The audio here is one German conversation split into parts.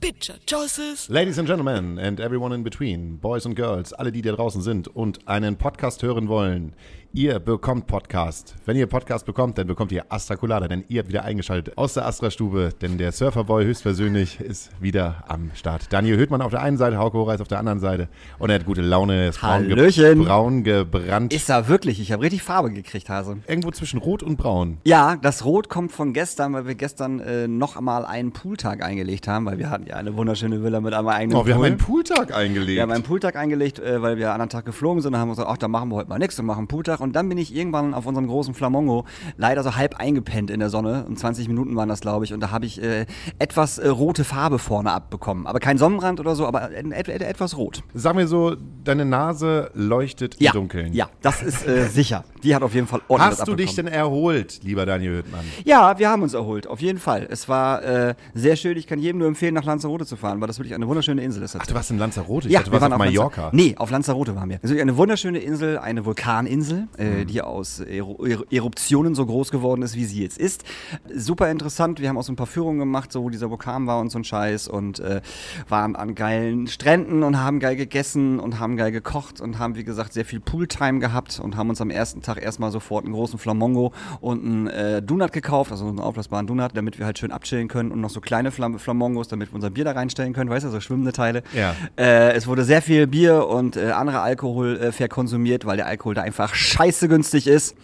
Bitcher, Choices. Ladies and Gentlemen and everyone in between, Boys and Girls, alle, die da draußen sind und einen Podcast hören wollen, ihr bekommt Podcast. Wenn ihr Podcast bekommt, dann bekommt ihr Astra Colada, denn ihr habt wieder eingeschaltet aus der Astra-Stube, denn der Surferboy höchstpersönlich ist wieder am Start. Daniel Höhtmann auf der einen Seite, Hauke Horeis auf der anderen Seite und er hat gute Laune, er ist braun, ge braun gebrannt. Ist er wirklich? Ich habe richtig Farbe gekriegt, Hase. Irgendwo zwischen Rot und Braun. Ja, das Rot kommt von gestern, weil wir gestern äh, noch einmal einen Pooltag eingelegt haben, weil wir hatten ja eine wunderschöne Villa mit einem eigenen Oh, wir haben Pool. einen Pooltag eingelegt. Wir haben einen Pooltag eingelegt, äh, weil wir einen anderen Tag geflogen sind und haben uns gesagt, ach, da machen wir heute mal nichts und machen einen Pooltag. Und dann bin ich irgendwann auf unserem großen Flamongo leider so halb eingepennt in der Sonne. Um 20 Minuten waren das, glaube ich. Und da habe ich äh, etwas äh, rote Farbe vorne abbekommen. Aber kein Sonnenbrand oder so, aber et et etwas rot. Sag mir so, deine Nase leuchtet Ja, im Dunkeln. ja, das ist äh, sicher. Die hat auf jeden Fall ordentlich Hast du dich denn erholt, lieber Daniel Höhtmann? Ja, wir haben uns erholt, auf jeden Fall. Es war äh, sehr schön. Ich kann jedem nur empfehlen, nach Lanzarote zu fahren, weil das wirklich eine wunderschöne Insel ist. Ach, du warst in Lanzarote? Ich ja, dachte, du warst auf Lanza- Mallorca. Nee, auf Lanzarote waren wir. Das ist wirklich eine wunderschöne Insel, eine Vulkaninsel, Mhm. äh, die aus Eru Er- Eruptionen so groß geworden ist, wie sie jetzt ist. Super interessant. Wir haben auch so ein paar Führungen gemacht, so wo dieser Vulkan war und so ein Scheiß und äh, waren an geilen Stränden und haben geil gegessen und haben geil gekocht und haben, wie gesagt, sehr viel Pooltime gehabt und haben uns am ersten Tag erstmal sofort einen großen Flamongo und einen äh, Donut gekauft, also einen aufblasbaren Donut, damit wir halt schön abchillen können und noch so kleine Flam Flamongos, damit wir unser Bier da reinstellen können, weißt du, so schwimmende Teile. Ja. Äh, es wurde sehr viel Bier und äh, anderer Alkohol äh, verkonsumiert, weil der Alkohol da einfach scheiße günstig ist.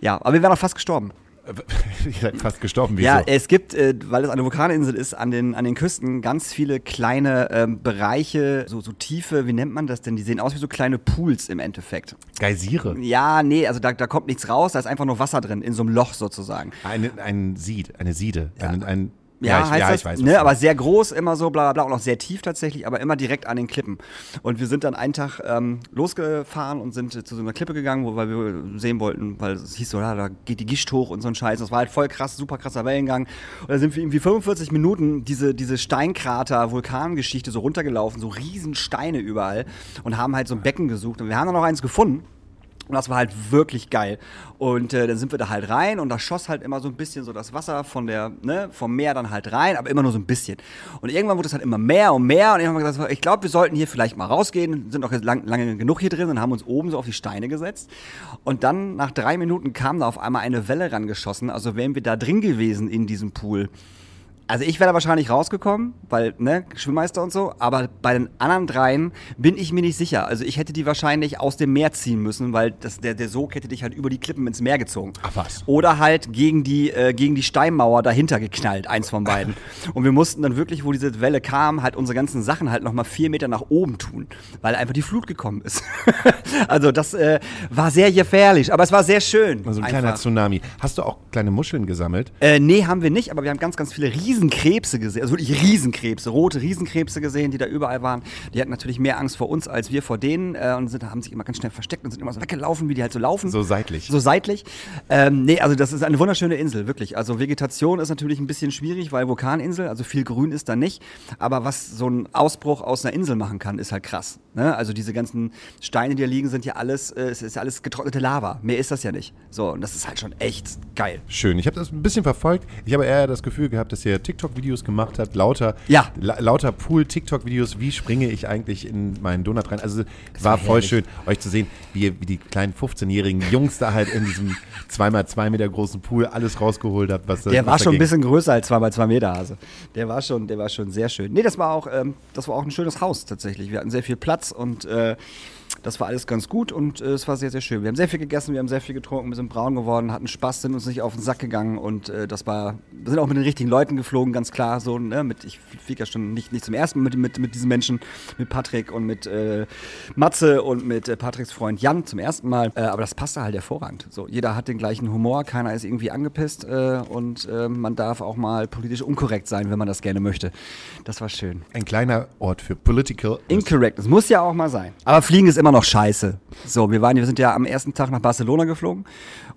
Ja, aber wir wären auch fast gestorben. Ihr seid fast gestorben. Wieso? Ja, es gibt, äh, weil es eine Vulkaninsel ist, an den, an den Küsten ganz viele kleine ähm, Bereiche, so, so tiefe, wie nennt man das denn? Die sehen aus wie so kleine Pools im Endeffekt. Geysire. Ja, nee, also da, da kommt nichts raus, da ist einfach nur Wasser drin, in so einem Loch sozusagen. Eine, ein Sied, eine Siede. Ein, ein, Ja, ich, heißt ja, das, ich weiß. ne, aber sehr groß, immer so bla bla bla und auch sehr tief tatsächlich, aber immer direkt an den Klippen. Und wir sind dann einen Tag ähm, losgefahren und sind äh, zu so einer Klippe gegangen, wo, weil wir sehen wollten, weil es hieß so, ja, da geht die Gischt hoch und so ein Scheiß. Das war halt voll krass, super krasser Wellengang. Und da sind wir irgendwie 45 Minuten diese, diese Steinkrater, Vulkangeschichte so runtergelaufen, so riesen Steine überall und haben halt so ein Becken gesucht. Und wir haben dann noch eins gefunden. Und das war halt wirklich geil. Und äh, dann sind wir da halt rein und da schoss halt immer so ein bisschen so das Wasser von der, ne, vom Meer dann halt rein, aber immer nur so ein bisschen. Und irgendwann wurde es halt immer mehr und mehr und habe gesagt, ich glaube, wir sollten hier vielleicht mal rausgehen, sind auch jetzt lang, lange genug hier drin und haben uns oben so auf die Steine gesetzt. Und dann nach drei Minuten kam da auf einmal eine Welle rangeschossen, also wären wir da drin gewesen in diesem Pool. Also ich wäre da wahrscheinlich rausgekommen, weil, ne, Schwimmmeister und so, aber bei den anderen dreien bin ich mir nicht sicher. Also ich hätte die wahrscheinlich aus dem Meer ziehen müssen, weil das, der, der Sog hätte dich halt über die Klippen ins Meer gezogen. Ach was. Oder halt gegen die, äh, gegen die Steinmauer dahinter geknallt, eins von beiden. und wir mussten dann wirklich, wo diese Welle kam, halt unsere ganzen Sachen halt nochmal vier Meter nach oben tun, weil einfach die Flut gekommen ist. also das äh, war sehr gefährlich, aber es war sehr schön. Also ein kleiner Einfach. Tsunami. Hast du auch kleine Muscheln gesammelt? Äh, nee, haben wir nicht, aber wir haben ganz, ganz viele Riesenkrebse gesehen. Also wirklich Riesenkrebse, rote Riesenkrebse gesehen, die da überall waren. Die hatten natürlich mehr Angst vor uns als wir vor denen äh, und sind, haben sich immer ganz schnell versteckt und sind immer so weggelaufen, wie die halt so laufen. So seitlich. So seitlich. Ähm, nee, also das ist eine wunderschöne Insel, wirklich. Also Vegetation ist natürlich ein bisschen schwierig, weil Vulkaninsel, also viel Grün ist da nicht. Aber was so ein Ausbruch aus einer Insel machen kann, ist halt krass. Ne? Also diese ganzen Steine, die da liegen, sind ja alles, äh, es ist ja alles getrocknete Lava. Mehr ist das ja nicht. So, und das ist halt schon echt geil. Schön. Ich habe das ein bisschen verfolgt. Ich habe eher das Gefühl gehabt, dass ihr TikTok-Videos gemacht habt. Lauter, Ja. la lauter Pool-TikTok-Videos. Wie springe ich eigentlich in meinen Donut rein? Also war war voll schön, euch zu sehen, wie, wie die kleinen 15-jährigen Jungs da halt in diesem 2x2 Meter großen Pool alles rausgeholt habt. Was, Der was war schon ein bisschen größer als 2 x 2 Meter Hase. Der war schon, der war schon sehr schön. Nee, das war auch, ähm, das war auch ein schönes Haus tatsächlich. Wir hatten sehr viel Platz und äh, das war alles ganz gut und äh, es war sehr, sehr schön. Wir haben sehr viel gegessen, wir haben sehr viel getrunken, wir sind braun geworden, hatten Spaß, sind uns nicht auf den Sack gegangen und äh, das war, wir sind auch mit den richtigen Leuten geflogen, ganz klar. So, ne, mit, ich fliege ja schon nicht, nicht zum ersten Mal mit, mit, mit diesen Menschen, mit Patrick und mit äh, Matze und mit äh, Patricks Freund Jan zum ersten Mal. Äh, aber das passte halt hervorragend. So, jeder hat den gleichen Humor, keiner ist irgendwie angepisst äh, und man darf auch mal politisch unkorrekt sein, wenn man das gerne möchte. Das war schön. Ein kleiner Ort für Political. Incorrect, das muss ja auch mal sein. Aber Fliegen ist immer noch scheiße. So, wir, waren, wir sind ja am ersten Tag nach Barcelona geflogen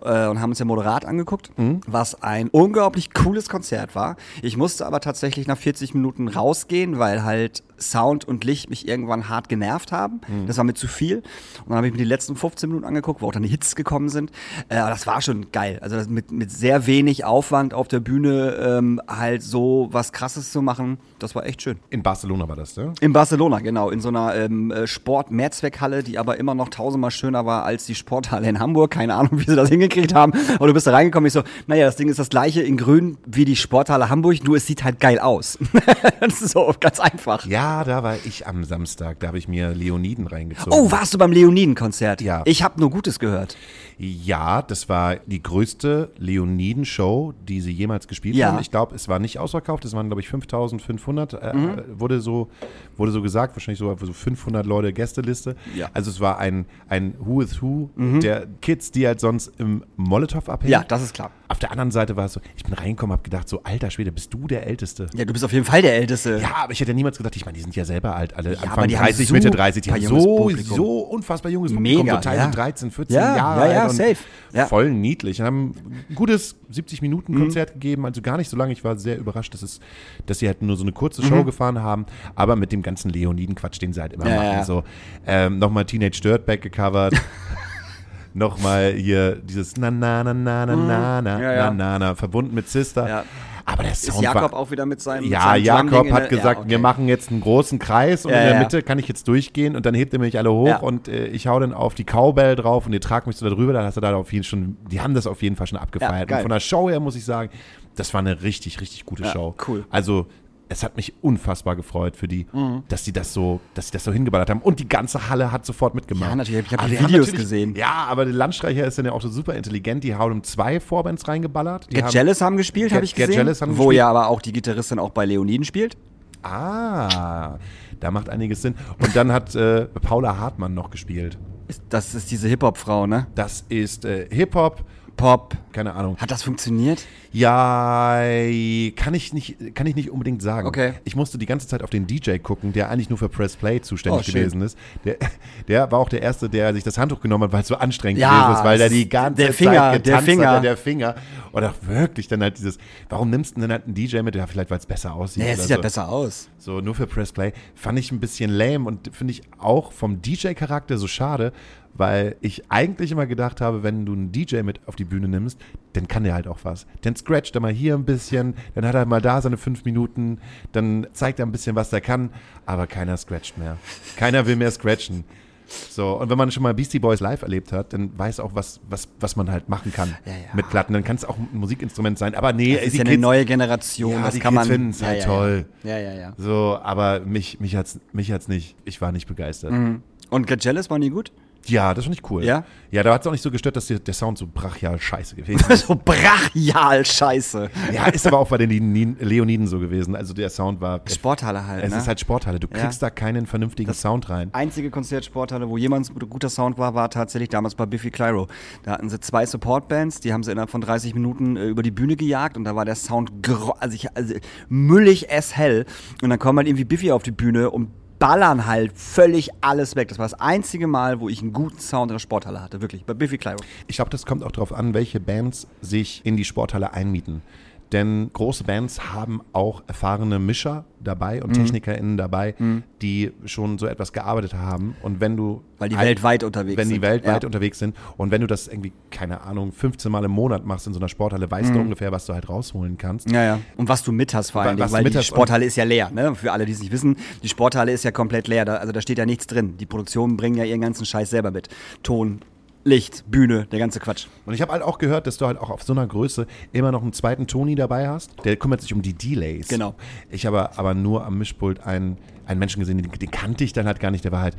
äh, und haben uns ja Moderat angeguckt, was ein unglaublich cooles Konzert war. Ich musste aber tatsächlich nach 40 Minuten rausgehen, weil halt Sound und Licht mich irgendwann hart genervt haben. Das war mir zu viel. Und dann habe ich mir die letzten 15 Minuten angeguckt, wo auch dann die Hits gekommen sind. Äh, aber das war schon geil. Also mit, mit sehr wenig Aufwand auf der Bühne ähm, halt so was Krasses zu machen, das war echt schön. In Barcelona war das, ne? In Barcelona, genau, in so einer ähm, äh, Sport-Mehrzweckhalle, die aber immer noch tausendmal schöner war als die Sporthalle in Hamburg. Keine Ahnung, wie sie das hingekriegt haben. Aber du bist da reingekommen, ich so, naja, das Ding ist das gleiche in grün wie die Sporthalle Hamburg, nur es sieht halt geil aus. das ist so ganz einfach. Ja, da war ich am Samstag. Da habe ich mir Leoniden reingezogen. Oh, warst du beim Leoniden-Konzert? Ja. Ich habe nur Gutes gehört. Ja, das war die größte Leoniden-Show, die sie jemals gespielt Ja. haben. Ich glaube, es war nicht ausverkauft, es waren, glaube ich, 5500, äh, Mhm. äh, wurde, so, wurde so gesagt, wahrscheinlich so, so 500 Leute Gästeliste. Ja. Mhm. Also es war ein, ein Who is Who der Kids, die halt sonst im Molotow abhängen. Ja, das ist klar. Auf der anderen Seite war es so, ich bin reingekommen, habe gedacht, so alter Schwede, bist du der Älteste? Ja, du bist auf jeden Fall der Älteste. Ja, aber ich hätte ja niemals gedacht, ich meine, die sind ja selber alt, alle aber Anfang die haben 30, Mitte super 30, die haben so, Publikum. so unfassbar junges Publikum, Mega, so teilweise ja. 13, 14 Ja, Jahre ja, ja, und safe. Ja. voll niedlich. Und haben ein gutes 70 Minuten Mhm. Konzert gegeben, also gar nicht so lange. Ich war sehr überrascht, dass, es, dass sie halt nur so eine kurze Show gefahren haben, aber mit dem ganzen Leoniden-Quatsch, den sie halt immer Mhm. Ja, machen. ja. So, ähm, nochmal Teenage Dirtbag gecovert. Nochmal hier dieses na na na na na na na Mhm. Ja, ja. na na na verbunden mit Sister. Aber der Ist Sound Jakob war auch wieder mit seinem mit ja, seinem Jakob hat gesagt, ja, okay. wir machen jetzt einen großen Kreis und Ja, in der ja. Mitte kann ich jetzt durchgehen und dann hebt er mich alle hoch und äh, ich hau dann auf die Cowbell drauf und ihr tragt mich so da drüber. Da hast du da auf jeden schon, die haben das auf jeden Fall schon abgefeiert. und von der Show her muss ich sagen, das war eine richtig, richtig gute Show. cool. Also es hat mich unfassbar gefreut für die, Mhm. dass sie das so, dass sie das so hingeballert haben. Und die ganze Halle hat sofort mitgemacht. Ja, natürlich. Ich hab Aber die Videos gesehen. Ja, aber der Landstreicher ist dann ja auch so super intelligent. Die haben zwei Vorbands reingeballert. Die Get haben, Jealous haben gespielt, Get- habe ich Get gesehen. Jealous haben wo gespielt. ja aber auch die Gitarristin auch bei Leoniden spielt. Ah, da macht einiges Sinn. Und dann hat äh, Paula Hartmann noch gespielt. Das ist diese Hip-Hop-Frau, ne? Das ist äh, Hip-Hop, Pop. keine Ahnung. Hat das funktioniert? Ja, kann ich nicht, kann ich nicht unbedingt sagen. Okay. Ich musste die ganze Zeit auf den DJ gucken, der eigentlich nur für Press Play zuständig Oh, gewesen ist. Der, der war auch der Erste, der sich das Handtuch genommen hat, weil es so anstrengend Ja, gewesen ist, weil der die ganze der Finger, Zeit der getanzt Finger. hat, der Finger. Und auch wirklich dann halt dieses, warum nimmst du denn halt einen DJ mit? Ja, vielleicht, weil es besser aussieht. Nee, es sieht ja so. besser aus. So, nur für Pressplay. Fand ich ein bisschen lame und finde ich auch vom DJ-Charakter so schade, weil ich eigentlich immer gedacht habe, wenn du einen DJ mit auf die Bühne nimmst, dann kann der halt auch was. Dann scratcht er mal hier ein bisschen, dann hat er mal da seine fünf Minuten, dann zeigt er ein bisschen, was er kann, aber keiner scratcht mehr. Keiner will mehr scratchen. So, und wenn man schon mal Beastie Boys live erlebt hat, dann weiß auch, was, was, was man halt machen kann Ja, ja. mit Platten. Dann kann es auch ein Musikinstrument sein, aber nee, Das ist ja eine Kids- neue Generation. Ja, das die kann Kids man. finden's halt ja, toll. Ja, ja, ja. So, aber mich, mich hat's, mich hat's nicht, ich war nicht begeistert. Mhm. Und Get Jealous waren die gut? Ja, das fand ich cool. Ja? Ja, da hat's auch nicht so gestört, dass der, der Sound so brachial scheiße gewesen ist. so brachial scheiße. ja, ist aber auch bei den Leoniden- Leoniden so gewesen. Also der Sound war. Sporthalle halt. es ne? ist halt Sporthalle. Du Ja. kriegst da keinen vernünftigen Sound rein. einzige Konzertsporthalle, wo jemals ein guter Sound war, war tatsächlich damals bei Biffy Clyro. Da hatten sie zwei Support-Bands, die haben sie innerhalb von 30 Minuten äh, über die Bühne gejagt und da war der Sound also, ich, also müllig as hell. Und dann kommt halt irgendwie Biffy auf die Bühne und ballern halt völlig alles weg. Das war das einzige Mal, wo ich einen guten Sound in der Sporthalle hatte, wirklich, bei Biffy Clyro. Ich glaube, das kommt auch darauf an, welche Bands sich in die Sporthalle einmieten. Denn große Bands haben auch erfahrene Mischer dabei Mhm. und TechnikerInnen dabei, die schon so etwas gearbeitet haben. Und wenn du. Weil die ein- weltweit unterwegs Wenn die sind. weltweit Ja. unterwegs sind. Und wenn du das irgendwie, keine Ahnung, 15 Mal im Monat machst in so einer Sporthalle, weißt du ungefähr, was du halt rausholen kannst. Mhm. Ja, ja. Und was du mit hast vor du weil mit die Sporthalle ist ja leer, ne? Für alle, die es nicht wissen, die Sporthalle ist ja komplett leer. Da, also da steht ja nichts drin. Die Produktionen bringen ja ihren ganzen Scheiß selber mit. Ton, Licht, Bühne, der ganze Quatsch. Und ich habe halt auch gehört, dass du halt auch auf so einer Größe immer noch einen zweiten Toni dabei hast. Der kümmert sich um die Delays. Genau. Ich habe aber nur am Mischpult einen, einen Menschen gesehen, den, den kannte ich dann halt gar nicht. Der war halt,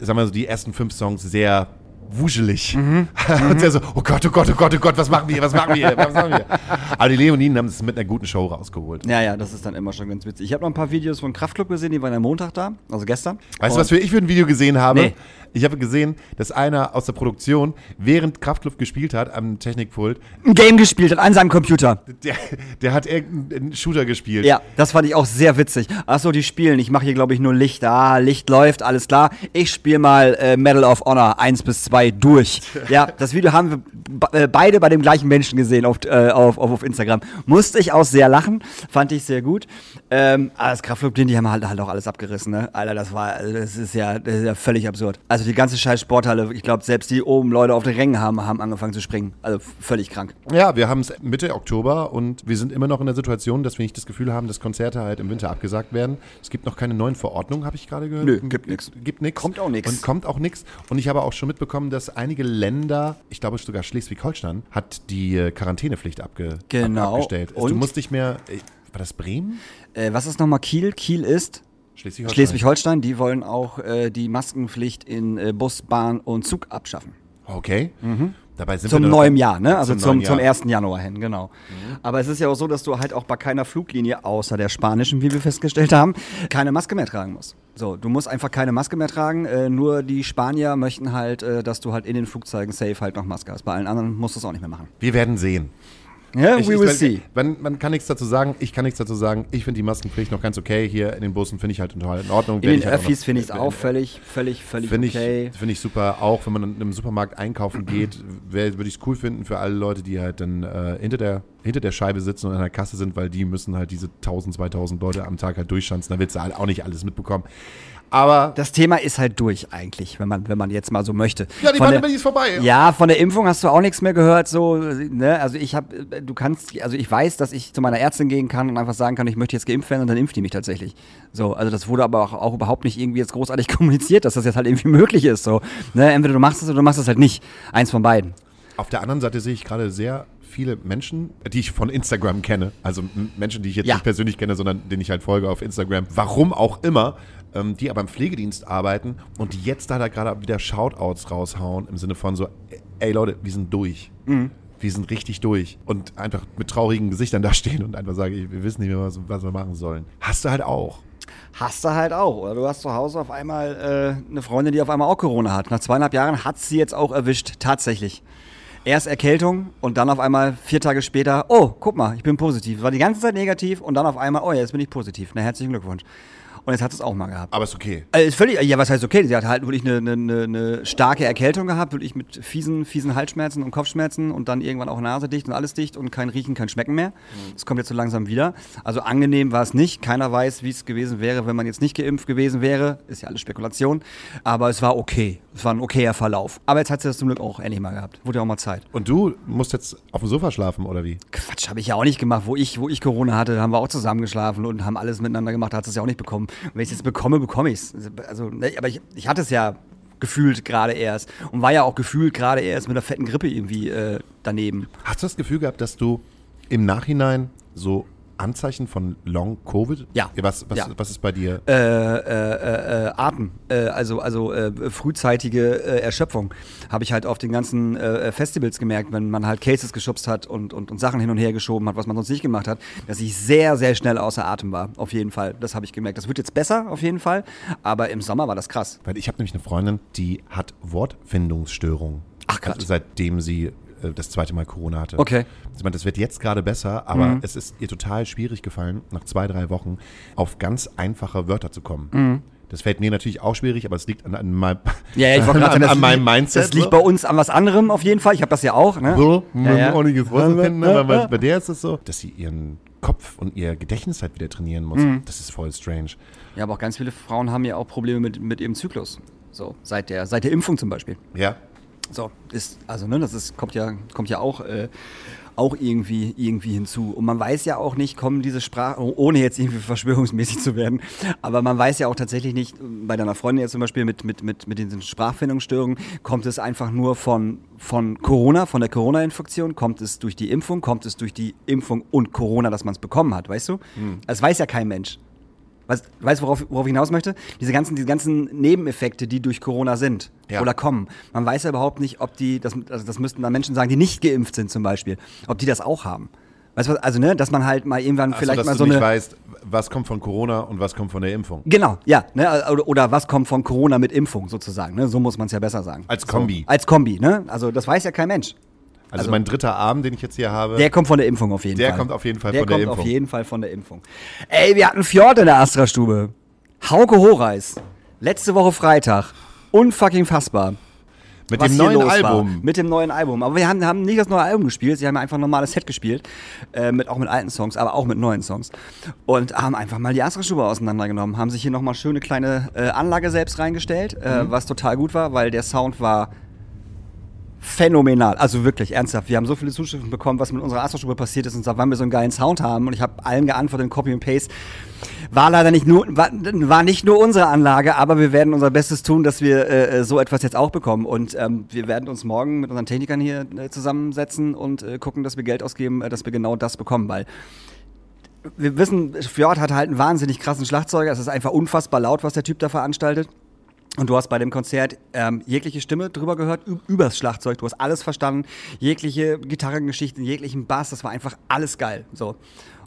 sagen wir so, die ersten fünf Songs sehr wuschelig. Und der so, oh Gott, oh Gott, oh Gott, oh Gott, was machen wir, was machen wir, was machen wir? Aber die Leoniden haben es mit einer guten Show rausgeholt. Ja, ja, das ist dann immer schon ganz witzig. Ich habe noch ein paar Videos von Kraftclub gesehen, die waren am Montag da, also gestern. Weißt du, was für ich für ein Video gesehen habe? Nee. Ich habe gesehen, dass einer aus der Produktion, während Kraftluft gespielt hat am Technikpult, ein Game gespielt hat an seinem Computer. der, der hat irgendeinen Shooter gespielt. Ja, das fand ich auch sehr witzig. Achso, die spielen. Ich mache hier, glaube ich, nur Licht. Ah, Licht läuft, alles klar. Ich spiele mal äh, Medal of Honor 1 bis 2 durch. Ja, das Video haben wir äh, beide bei dem gleichen Menschen gesehen auf, äh, auf, auf, auf Instagram. Musste ich auch sehr lachen. Fand ich sehr gut. Ähm, aber das Kraftclub-Ding, die haben halt, halt auch alles abgerissen, ne? Alter, das war, das ist ja, das ist ja völlig absurd. Also die ganze scheiß Sporthalle, ich glaube, selbst die oben Leute auf den Rängen haben, haben angefangen zu springen. Also völlig krank. Ja, wir haben es Mitte Oktober und wir sind immer noch in der Situation, dass wir nicht das Gefühl haben, dass Konzerte halt im Winter abgesagt werden. Es gibt noch keine neuen Verordnungen, habe ich gerade gehört. Nö, gibt nix. Gibt nichts. Kommt auch nix. Und kommt auch nichts. Und ich habe auch schon mitbekommen, dass einige Länder, ich glaube sogar Schleswig-Holstein, hat die äh, Quarantänepflicht abge Genau. ab abgestellt. Also du musst nicht mehr, äh, war das Bremen? Äh, was ist nochmal Kiel? Kiel ist Schleswig-Holstein. Schleswig-Holstein, die wollen auch äh, die Maskenpflicht in äh, Bus, Bahn und Zug abschaffen. Okay. Dabei sind Zum wir neuen Jahr, ne? Also Zum zum, zum Jahr. 1. Januar hin, genau. Aber es ist ja auch so, dass du halt auch bei keiner Fluglinie, außer der spanischen, wie wir festgestellt haben, keine Maske mehr tragen musst. So, du musst einfach keine Maske mehr tragen. Äh, nur die Spanier möchten halt, äh, dass du halt in den Flugzeugen safe halt noch Maske hast. Bei allen anderen musst du es auch nicht mehr machen. Wir werden sehen. Ja, Ich- we ich- will see. Man, man kann nichts dazu sagen, ich kann nichts dazu sagen. Ich finde die Maskenpflicht noch ganz okay. Hier in den Bussen finde ich halt in Ordnung. In den halt Öffis finde ich es äh, auch völlig, völlig, völlig Finde ich, okay. finde ich super. Auch wenn man dann im Supermarkt einkaufen geht, würde ich es cool finden für alle Leute, die halt dann äh, hinter, der, hinter der Scheibe sitzen und an der Kasse sind, weil die müssen halt diese 1000, 2000 Leute am Tag halt durchschanzen. Da willst du halt auch nicht alles mitbekommen. Aber Das Thema ist halt durch eigentlich, wenn man, wenn man jetzt mal so möchte. ja, die Von der- Pandemie ist vorbei. Ja, von der Impfung hast du auch nichts mehr gehört, so, ne? Also ich habe, du kannst, also ich weiß, dass ich zu meiner Ärztin gehen kann und einfach sagen kann, ich möchte jetzt geimpft werden und dann impft die mich tatsächlich. So, also das wurde aber auch, auch überhaupt nicht irgendwie jetzt großartig kommuniziert, dass das jetzt halt irgendwie möglich ist, so. Ne? Entweder du machst es oder du machst es halt nicht. Eins von beiden. Auf der anderen Seite sehe ich gerade sehr viele Menschen, die ich von Instagram kenne, also Menschen, die ich jetzt Ja. nicht persönlich kenne, sondern denen ich halt folge auf Instagram, warum auch immer, ähm, die aber im Pflegedienst arbeiten und die jetzt da, da gerade wieder Shoutouts raushauen im Sinne von so, ey Leute, wir sind durch. Mhm. Wir sind richtig durch. Und einfach mit traurigen Gesichtern da stehen und einfach sagen, wir wissen nicht mehr, was, was wir machen sollen. Hast du halt auch. Hast du halt auch. Oder du hast zu Hause auf einmal äh, eine Freundin, die auf einmal auch Corona hat. Nach zweieinhalb Jahren hat sie jetzt auch erwischt, tatsächlich. Erst Erkältung und dann auf einmal vier Tage später, oh, guck mal, ich bin positiv. War die ganze Zeit negativ und dann auf einmal, oh, jetzt bin ich positiv. Na, herzlichen Glückwunsch. Und jetzt hat es auch mal gehabt. Aber ist okay. Äh, ist völlig, ja, was heißt okay? Sie hat halt wirklich eine, eine, eine, starke Erkältung gehabt, wirklich mit fiesen, fiesen Halsschmerzen und Kopfschmerzen und dann irgendwann auch Nase dicht und alles dicht und kein Riechen, kein Schmecken mehr. Das kommt jetzt so langsam wieder. Also angenehm war es nicht. Keiner weiß, wie es gewesen wäre, wenn man jetzt nicht geimpft gewesen wäre. Ist ja alles Spekulation. Aber es war okay. Es war ein okayer Verlauf. Aber jetzt hat sie das zum Glück auch endlich mal gehabt. Wurde ja auch mal Zeit. Und du musst jetzt auf dem Sofa schlafen, oder wie? Quatsch, habe ich ja auch nicht gemacht. Wo ich, wo ich Corona hatte, haben wir auch zusammen geschlafen und haben alles miteinander gemacht. Da hat es ja auch nicht bekommen. Und wenn ich es jetzt bekomme, bekomme ich es. Also, ne, aber ich, ich hatte es ja gefühlt gerade erst und war ja auch gefühlt gerade erst mit einer fetten Grippe irgendwie äh, daneben. Hast du das Gefühl gehabt, dass du im Nachhinein so Anzeichen von Long Covid? Ja. Was, was, Ja. was ist bei dir? Äh, äh, äh, äh, Atem, äh, also, also äh, frühzeitige Erschöpfung, habe ich halt auf den ganzen Festivals gemerkt, wenn man halt Cases geschubst hat und, und, und Sachen hin und her geschoben hat, was man sonst nicht gemacht hat, dass ich sehr, sehr schnell außer Atem war, auf jeden Fall. Das habe ich gemerkt. Das wird jetzt besser, auf jeden Fall, aber im Sommer war das krass. Weil ich habe nämlich eine Freundin, die hat Wortfindungsstörungen. Ach. Also seitdem sie äh, das zweite Mal Corona hatte. Okay. Sie meint, das wird jetzt gerade besser, aber es ist ihr total schwierig gefallen, nach zwei, drei Wochen auf ganz einfache Wörter zu kommen. Das fällt mir natürlich auch schwierig, aber es liegt an, an, meinem, Ja, ja, ich an, sagen, das an meinem Mindset. Das liegt bei uns an was anderem auf jeden Fall. Ich habe das ja auch. Ne? so, Ja, ja. ordentliches Wort zu finden, aber bei, bei der ist es so, dass sie ihren Kopf und ihr Gedächtnis halt wieder trainieren muss. Mhm. Das ist voll strange. Ja, aber auch ganz viele Frauen haben ja auch Probleme mit, mit ihrem Zyklus. So, seit der, seit der Impfung zum Beispiel. Ja. So, ist, also, ne, das ist, kommt ja, kommt ja auch, äh, auch irgendwie, irgendwie hinzu. Und man weiß ja auch nicht, kommen diese Sprachen, ohne jetzt irgendwie verschwörungsmäßig zu werden, aber man weiß ja auch tatsächlich nicht, bei deiner Freundin jetzt zum Beispiel mit, mit, mit, mit diesen Sprachfindungsstörungen, kommt es einfach nur von, von Corona, von der Corona-Infektion, kommt es durch die Impfung, kommt es durch die Impfung und Corona, dass man es bekommen hat, weißt du? Das weiß ja kein Mensch. Weißt du, worauf, worauf ich hinaus möchte? Diese ganzen, diese ganzen Nebeneffekte, die durch Corona sind Ja. oder kommen. Man weiß ja überhaupt nicht, ob die, das, also das müssten dann Menschen sagen, die nicht geimpft sind zum Beispiel, ob die das auch haben. Weißt du was, also ne, dass man halt mal irgendwann Also, vielleicht dass mal du so nicht eine. weißt, was kommt von Corona und was kommt von der Impfung. Genau, ja. Ne, oder, oder was kommt von Corona mit Impfung sozusagen. Ne? So muss man es ja besser sagen. Als Kombi. So, als Kombi, ne? Also das weiß ja kein Mensch. Also, Also- mein dritter Arm, den ich jetzt hier habe, Der kommt von der Impfung auf jeden Der Fall. kommt auf jeden Fall der von der kommt Impfung. auf jeden Fall von der Impfung. Ey, wir hatten Fjord in der Astra-Stube. Hauke Horeis. Letzte Woche Freitag. Unfucking fassbar. mit dem neuen los war. Album. Mit dem neuen Album. Aber wir haben, haben nicht das neue Album gespielt, sie haben einfach ein normales Set gespielt. Äh, mit, auch mit alten Songs, aber auch mit neuen Songs. Und haben einfach mal die Astra-Stube auseinandergenommen. Haben sich hier nochmal schöne kleine äh, Anlage selbst reingestellt, Mhm. äh, was total gut war, weil der Sound war phänomenal. Also wirklich ernsthaft. Wir haben so viele Zuschriften bekommen, was mit unserer Astra-Stube passiert ist und seit wann wir so einen geilen Sound haben. Und ich habe allen geantwortet Copy and Paste. War leider nicht nur, war, war nicht nur unsere Anlage, aber wir werden unser Bestes tun, dass wir äh, so etwas jetzt auch bekommen. Und ähm, wir werden uns morgen mit unseren Technikern hier äh, zusammensetzen und äh, gucken, dass wir Geld ausgeben, äh, dass wir genau das bekommen, weil wir wissen, Fjord hat halt einen wahnsinnig krassen Schlagzeuger. Es ist einfach unfassbar laut, was der Typ da veranstaltet. Und du hast bei dem Konzert ähm, jegliche Stimme drüber gehört, übers Schlagzeug. Du hast alles verstanden, jegliche Gitarrengeschichten, jeglichen Bass. Das war einfach alles geil. So.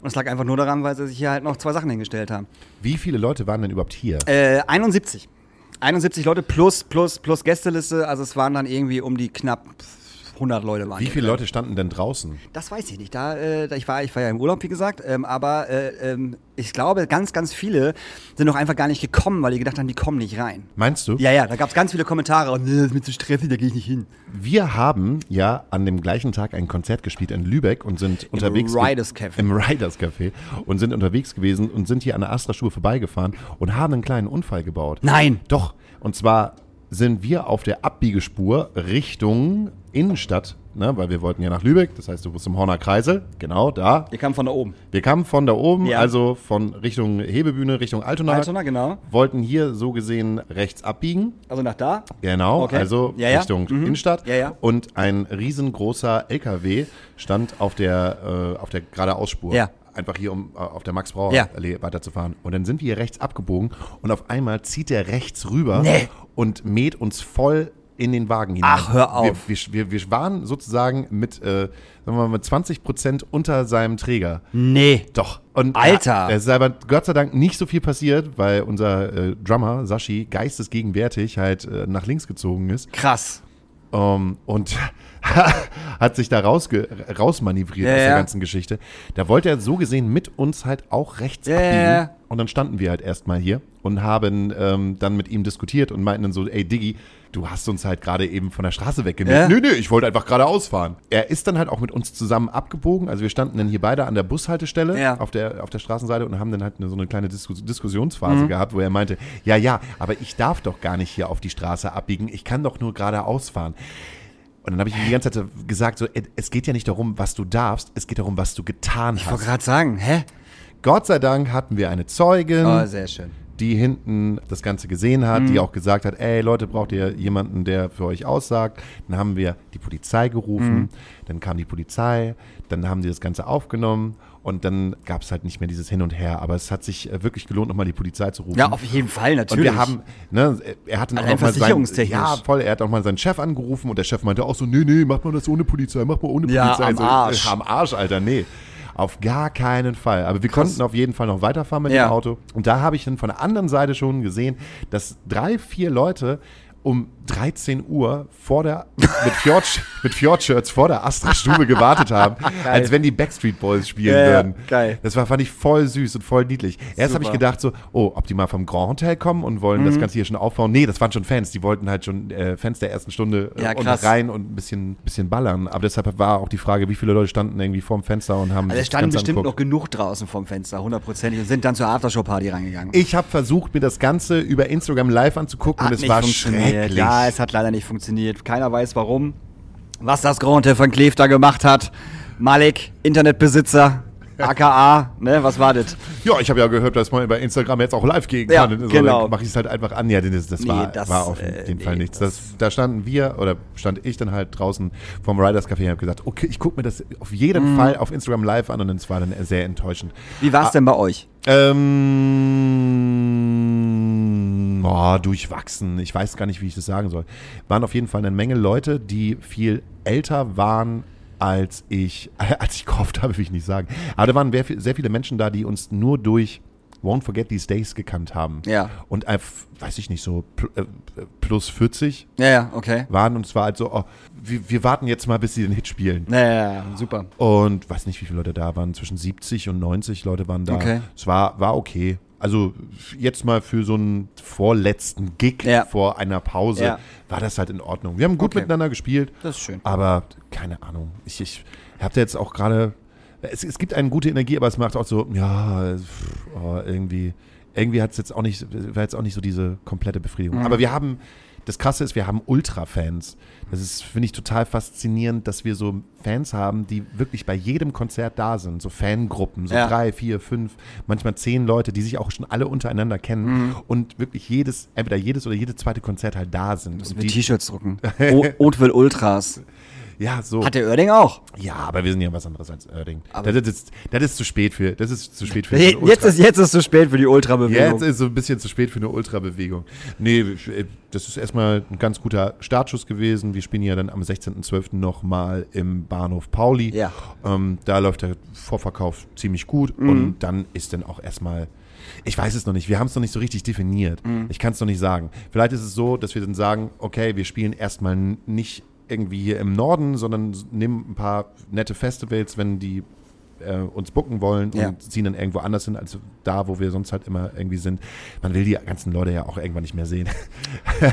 Und es lag einfach nur daran, weil sie sich hier halt noch zwei Sachen hingestellt haben. Wie viele Leute waren denn überhaupt hier? Äh, 71. 71 Leute plus, plus, plus Gästeliste. Also es waren dann irgendwie um die knapp 100 Leute waren Wie viele. Leute standen denn draußen? Das weiß ich nicht. Da, äh, ich, war, ich war ja im Urlaub, wie gesagt. Ähm, aber äh, ähm, ich glaube, ganz, ganz viele sind noch einfach gar nicht gekommen, weil die gedacht haben, die kommen nicht rein. Meinst du? Ja, ja, da gab es ganz viele Kommentare. Und, das ist mir zu stressig, da gehe ich nicht hin. Wir haben ja an dem gleichen Tag ein Konzert gespielt in Lübeck und sind unterwegs ge- Riders Café. im Riders Café und sind unterwegs gewesen und sind hier an der Astra-Stube vorbeigefahren und haben einen kleinen Unfall gebaut. Nein. Doch. Und zwar sind wir auf der Abbiegespur Richtung Innenstadt, ne, weil wir wollten ja nach Lübeck, das heißt, du bist im Horner Kreisel, genau da. Ihr kam von da oben. Wir kamen von da oben, Ja. also von Richtung Hebebühne, Richtung Altona. Altona, genau. Wollten hier so gesehen rechts abbiegen. Also nach da. Genau, Okay. also Ja, ja. Richtung Mhm. Innenstadt. Ja, ja. Und ein riesengroßer LKW stand auf der, äh, auf der geradeausspur. Ja. Einfach hier, um äh, auf der Ja. Max-Brauer-Allee weiterzufahren. Und dann sind wir hier rechts abgebogen und auf einmal zieht der rechts rüber Nee. und mäht uns voll in den Wagen hinein. Ach, hör auf. Wir, wir, wir waren sozusagen mit, äh, sagen wir mal, mit 20 Prozent unter seinem Träger. Nee. Doch. Und Alter. Ja, es ist aber Gott sei Dank nicht so viel passiert, weil unser äh, Drummer, Sashi, geistesgegenwärtig halt äh, nach links gezogen ist Krass. ähm, und hat sich da rausge rausmanövriert Ja, aus der ja. ganzen Geschichte. Da wollte er so gesehen mit uns halt auch rechts Ja, abbiegen. Und dann standen wir halt erstmal hier und haben ähm, dann mit ihm diskutiert und meinten dann so, ey Diggi, du hast uns halt gerade eben von der Straße weggenommen. Ja. Nö, nö, ich wollte einfach geradeaus fahren. Er ist dann halt auch mit uns zusammen abgebogen. Also wir standen dann hier beide an der Bushaltestelle Ja. auf, der, auf der Straßenseite und haben dann halt so eine kleine Diskus Diskussionsphase Mhm. gehabt, wo er meinte, ja, ja, aber ich darf doch gar nicht hier auf die Straße abbiegen. Ich kann doch nur geradeaus fahren. Und dann habe ich ihm die ganze Zeit gesagt, so, es geht ja nicht darum, was du darfst, es geht darum, was du getan Ich wollte hast. gerade sagen, hä? Gott sei Dank hatten wir eine Zeugin, Oh, sehr schön. Die hinten das Ganze gesehen hat, Mhm. die auch gesagt hat, ey Leute, braucht ihr jemanden, der für euch aussagt? Dann haben wir die Polizei gerufen, Mhm. dann kam die Polizei, dann haben die das Ganze aufgenommen und dann gab es halt nicht mehr dieses Hin und Her. Aber es hat sich äh, wirklich gelohnt, nochmal die Polizei zu rufen. Ja, auf jeden Fall, Und natürlich. wir haben, ne, er hat dann auch Allein noch mal seinen, ja, voll, er hat auch mal seinen Chef angerufen und der Chef meinte auch so, nee, nee, mach mal das ohne Polizei, mach mal ohne Ja, Polizei. am so, Arsch. äh, Am Arsch, Alter, nee. Auf gar keinen Fall. Aber wir konnten auf jeden Fall noch weiterfahren mit Ja. dem Auto. Und da habe ich dann von der anderen Seite schon gesehen, dass drei, vier Leute um 13 Uhr vor der, mit Fjord, mit Fjord-Shirts vor der Astra-Stube gewartet haben, als wenn die Backstreet Boys spielen Ja, würden. geil. Das war, fand ich voll süß und voll niedlich. Erst habe ich gedacht so, oh, ob die mal vom Grand Hotel kommen und wollen Mhm. das Ganze hier schon aufbauen. Nee, das waren schon Fans. Die wollten halt schon äh, Fans der ersten Stunde äh, Ja, und rein und ein bisschen, bisschen ballern. Aber deshalb war auch die Frage, wie viele Leute standen irgendwie vorm Fenster und haben Also es standen bestimmt noch angeguckt. genug draußen vom Fenster, hundertprozentig, und sind dann zur Aftershow-Party reingegangen. Ich habe versucht, mir das Ganze über Instagram live anzugucken und es war Ja, es hat leider nicht funktioniert. Keiner weiß warum. Was das Grand Hotel von Kleef da gemacht hat. Malik, Internetbesitzer, aka, ne, was war das? Ja, ich habe ja gehört, dass man bei Instagram jetzt auch live gehen Ja, kann. So, genau. Dann mache ich es halt einfach an. Ja, das, das, Nee, war, das, war auf äh, jeden nee, Fall nichts. das- da standen wir, oder stand ich dann halt draußen vom Riders Café und habe gesagt, okay, ich gucke mir das auf jeden Mhm. Fall auf Instagram live an und es war dann sehr enttäuschend. Wie war es denn bei euch? Ähm, oh, durchwachsen. Ich weiß gar nicht, wie ich das sagen soll. Waren auf jeden Fall eine Menge Leute, die viel älter waren als ich, als ich gehofft habe, will ich nicht sagen. Aber da waren sehr, viele Menschen da, die uns nur durch Won't Forget These Days gekannt haben. Ja. Und weiß ich nicht, so äh, plus 40 Ja, ja, okay. waren und zwar halt so, oh, wir, wir warten jetzt mal, bis sie den Hit spielen. Ja, ja, ja, super. Und weiß nicht, wie viele Leute da waren. Zwischen 70 und 90 Leute waren da. Okay. Es war, war okay. Also jetzt mal für so einen vorletzten Gig Ja. vor einer Pause Ja. war das halt in Ordnung. Wir haben gut Okay. miteinander gespielt. Das ist schön. Aber keine Ahnung. Ich, ich habe da jetzt auch gerade. Es, es gibt eine gute Energie, aber es macht auch so, ja, pff, oh, irgendwie, irgendwie hat es jetzt auch nicht, war jetzt auch nicht so diese komplette Befriedigung. Mhm. Aber wir haben, das Krasse ist, wir haben Ultra-Fans. Das ist, finde ich, total faszinierend, dass wir so Fans haben, die wirklich bei jedem Konzert da sind. So Fangruppen, so Ja. drei, vier, fünf, manchmal zehn Leute, die sich auch schon alle untereinander kennen Mhm. und wirklich jedes, entweder jedes oder jedes zweite Konzert halt da sind. Müssen wir die, T-Shirts drucken. Oatville Ultras. Ja, so. Hat der Oerding auch. Ja, aber wir sind ja was anderes als Oerding. Aber- Das ist, das ist zu spät für, das ist zu spät für Jetzt ist, jetzt ist zu spät für die Ultrabewegung. Jetzt ist so ein bisschen zu spät für eine Ultrabewegung. Nee, das ist erstmal ein ganz guter Startschuss gewesen. Wir spielen ja dann am 16.12. nochmal im Bahnhof Pauli. Ja. Ähm, da läuft der Vorverkauf ziemlich gut Mhm. und dann ist dann auch erstmal. Ich weiß es noch nicht, wir haben es noch nicht so richtig definiert. Mhm. Ich kann es noch nicht sagen. Vielleicht ist es so, dass wir dann sagen, okay, wir spielen erstmal nicht irgendwie hier im Norden, sondern nehmen ein paar nette Festivals, wenn die äh, uns bucken wollen Ja. und ziehen dann irgendwo anders hin, als da, wo wir sonst halt immer irgendwie sind. Man will die ganzen Leute ja auch irgendwann nicht mehr sehen.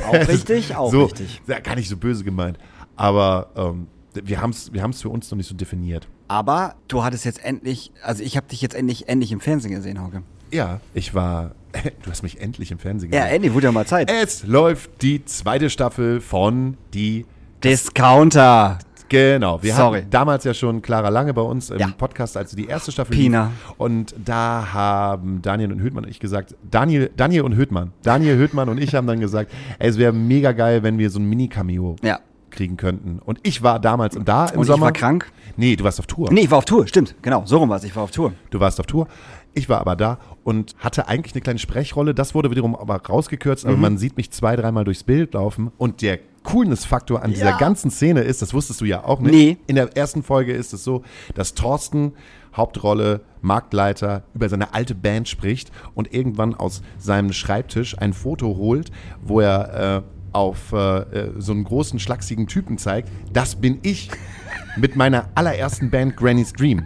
Auch richtig, auch so, richtig. Ja, gar nicht so böse gemeint. Aber ähm, wir haben es wir haben's für uns noch nicht so definiert. Aber du hattest jetzt endlich, also ich habe dich jetzt endlich, endlich im Fernsehen gesehen, Hauke. Ja, ich war. Du hast mich endlich im Fernsehen Ja, gesehen. endlich, wurde ja mal Zeit. es läuft die zweite Staffel von die. Discounter. Genau, wir Sorry. hatten damals ja schon Clara Lange bei uns im Ja. Podcast, als die erste Staffel Pina. lief. Und da haben Daniel und Höhtmann und ich gesagt, Daniel, Daniel und Höhtmann, Daniel Höhtmann und ich haben dann gesagt, ey, es wäre mega geil, wenn wir so ein Mini-Cameo Ja. kriegen könnten. Und ich war damals da im Und ich Sommer. war krank. Nee, du warst auf Tour. Nee, ich war auf Tour, stimmt. Genau, so rum war es. Ich war auf Tour. Du warst auf Tour. Ich war aber da und hatte eigentlich eine kleine Sprechrolle. Das wurde wiederum aber rausgekürzt, Mhm. aber man sieht mich zwei, dreimal durchs Bild laufen. Und der Coolness-Faktor an dieser Ja. ganzen Szene ist, das wusstest du ja auch nicht. Nee. In der ersten Folge ist es so, dass Thorsten, Hauptrolle, Marktleiter, über seine alte Band spricht und irgendwann aus seinem Schreibtisch ein Foto holt, wo er äh, auf äh, äh, so einen großen, schlachsigen Typen zeigt. Das bin ich. Mit meiner allerersten Band Granny's Dream.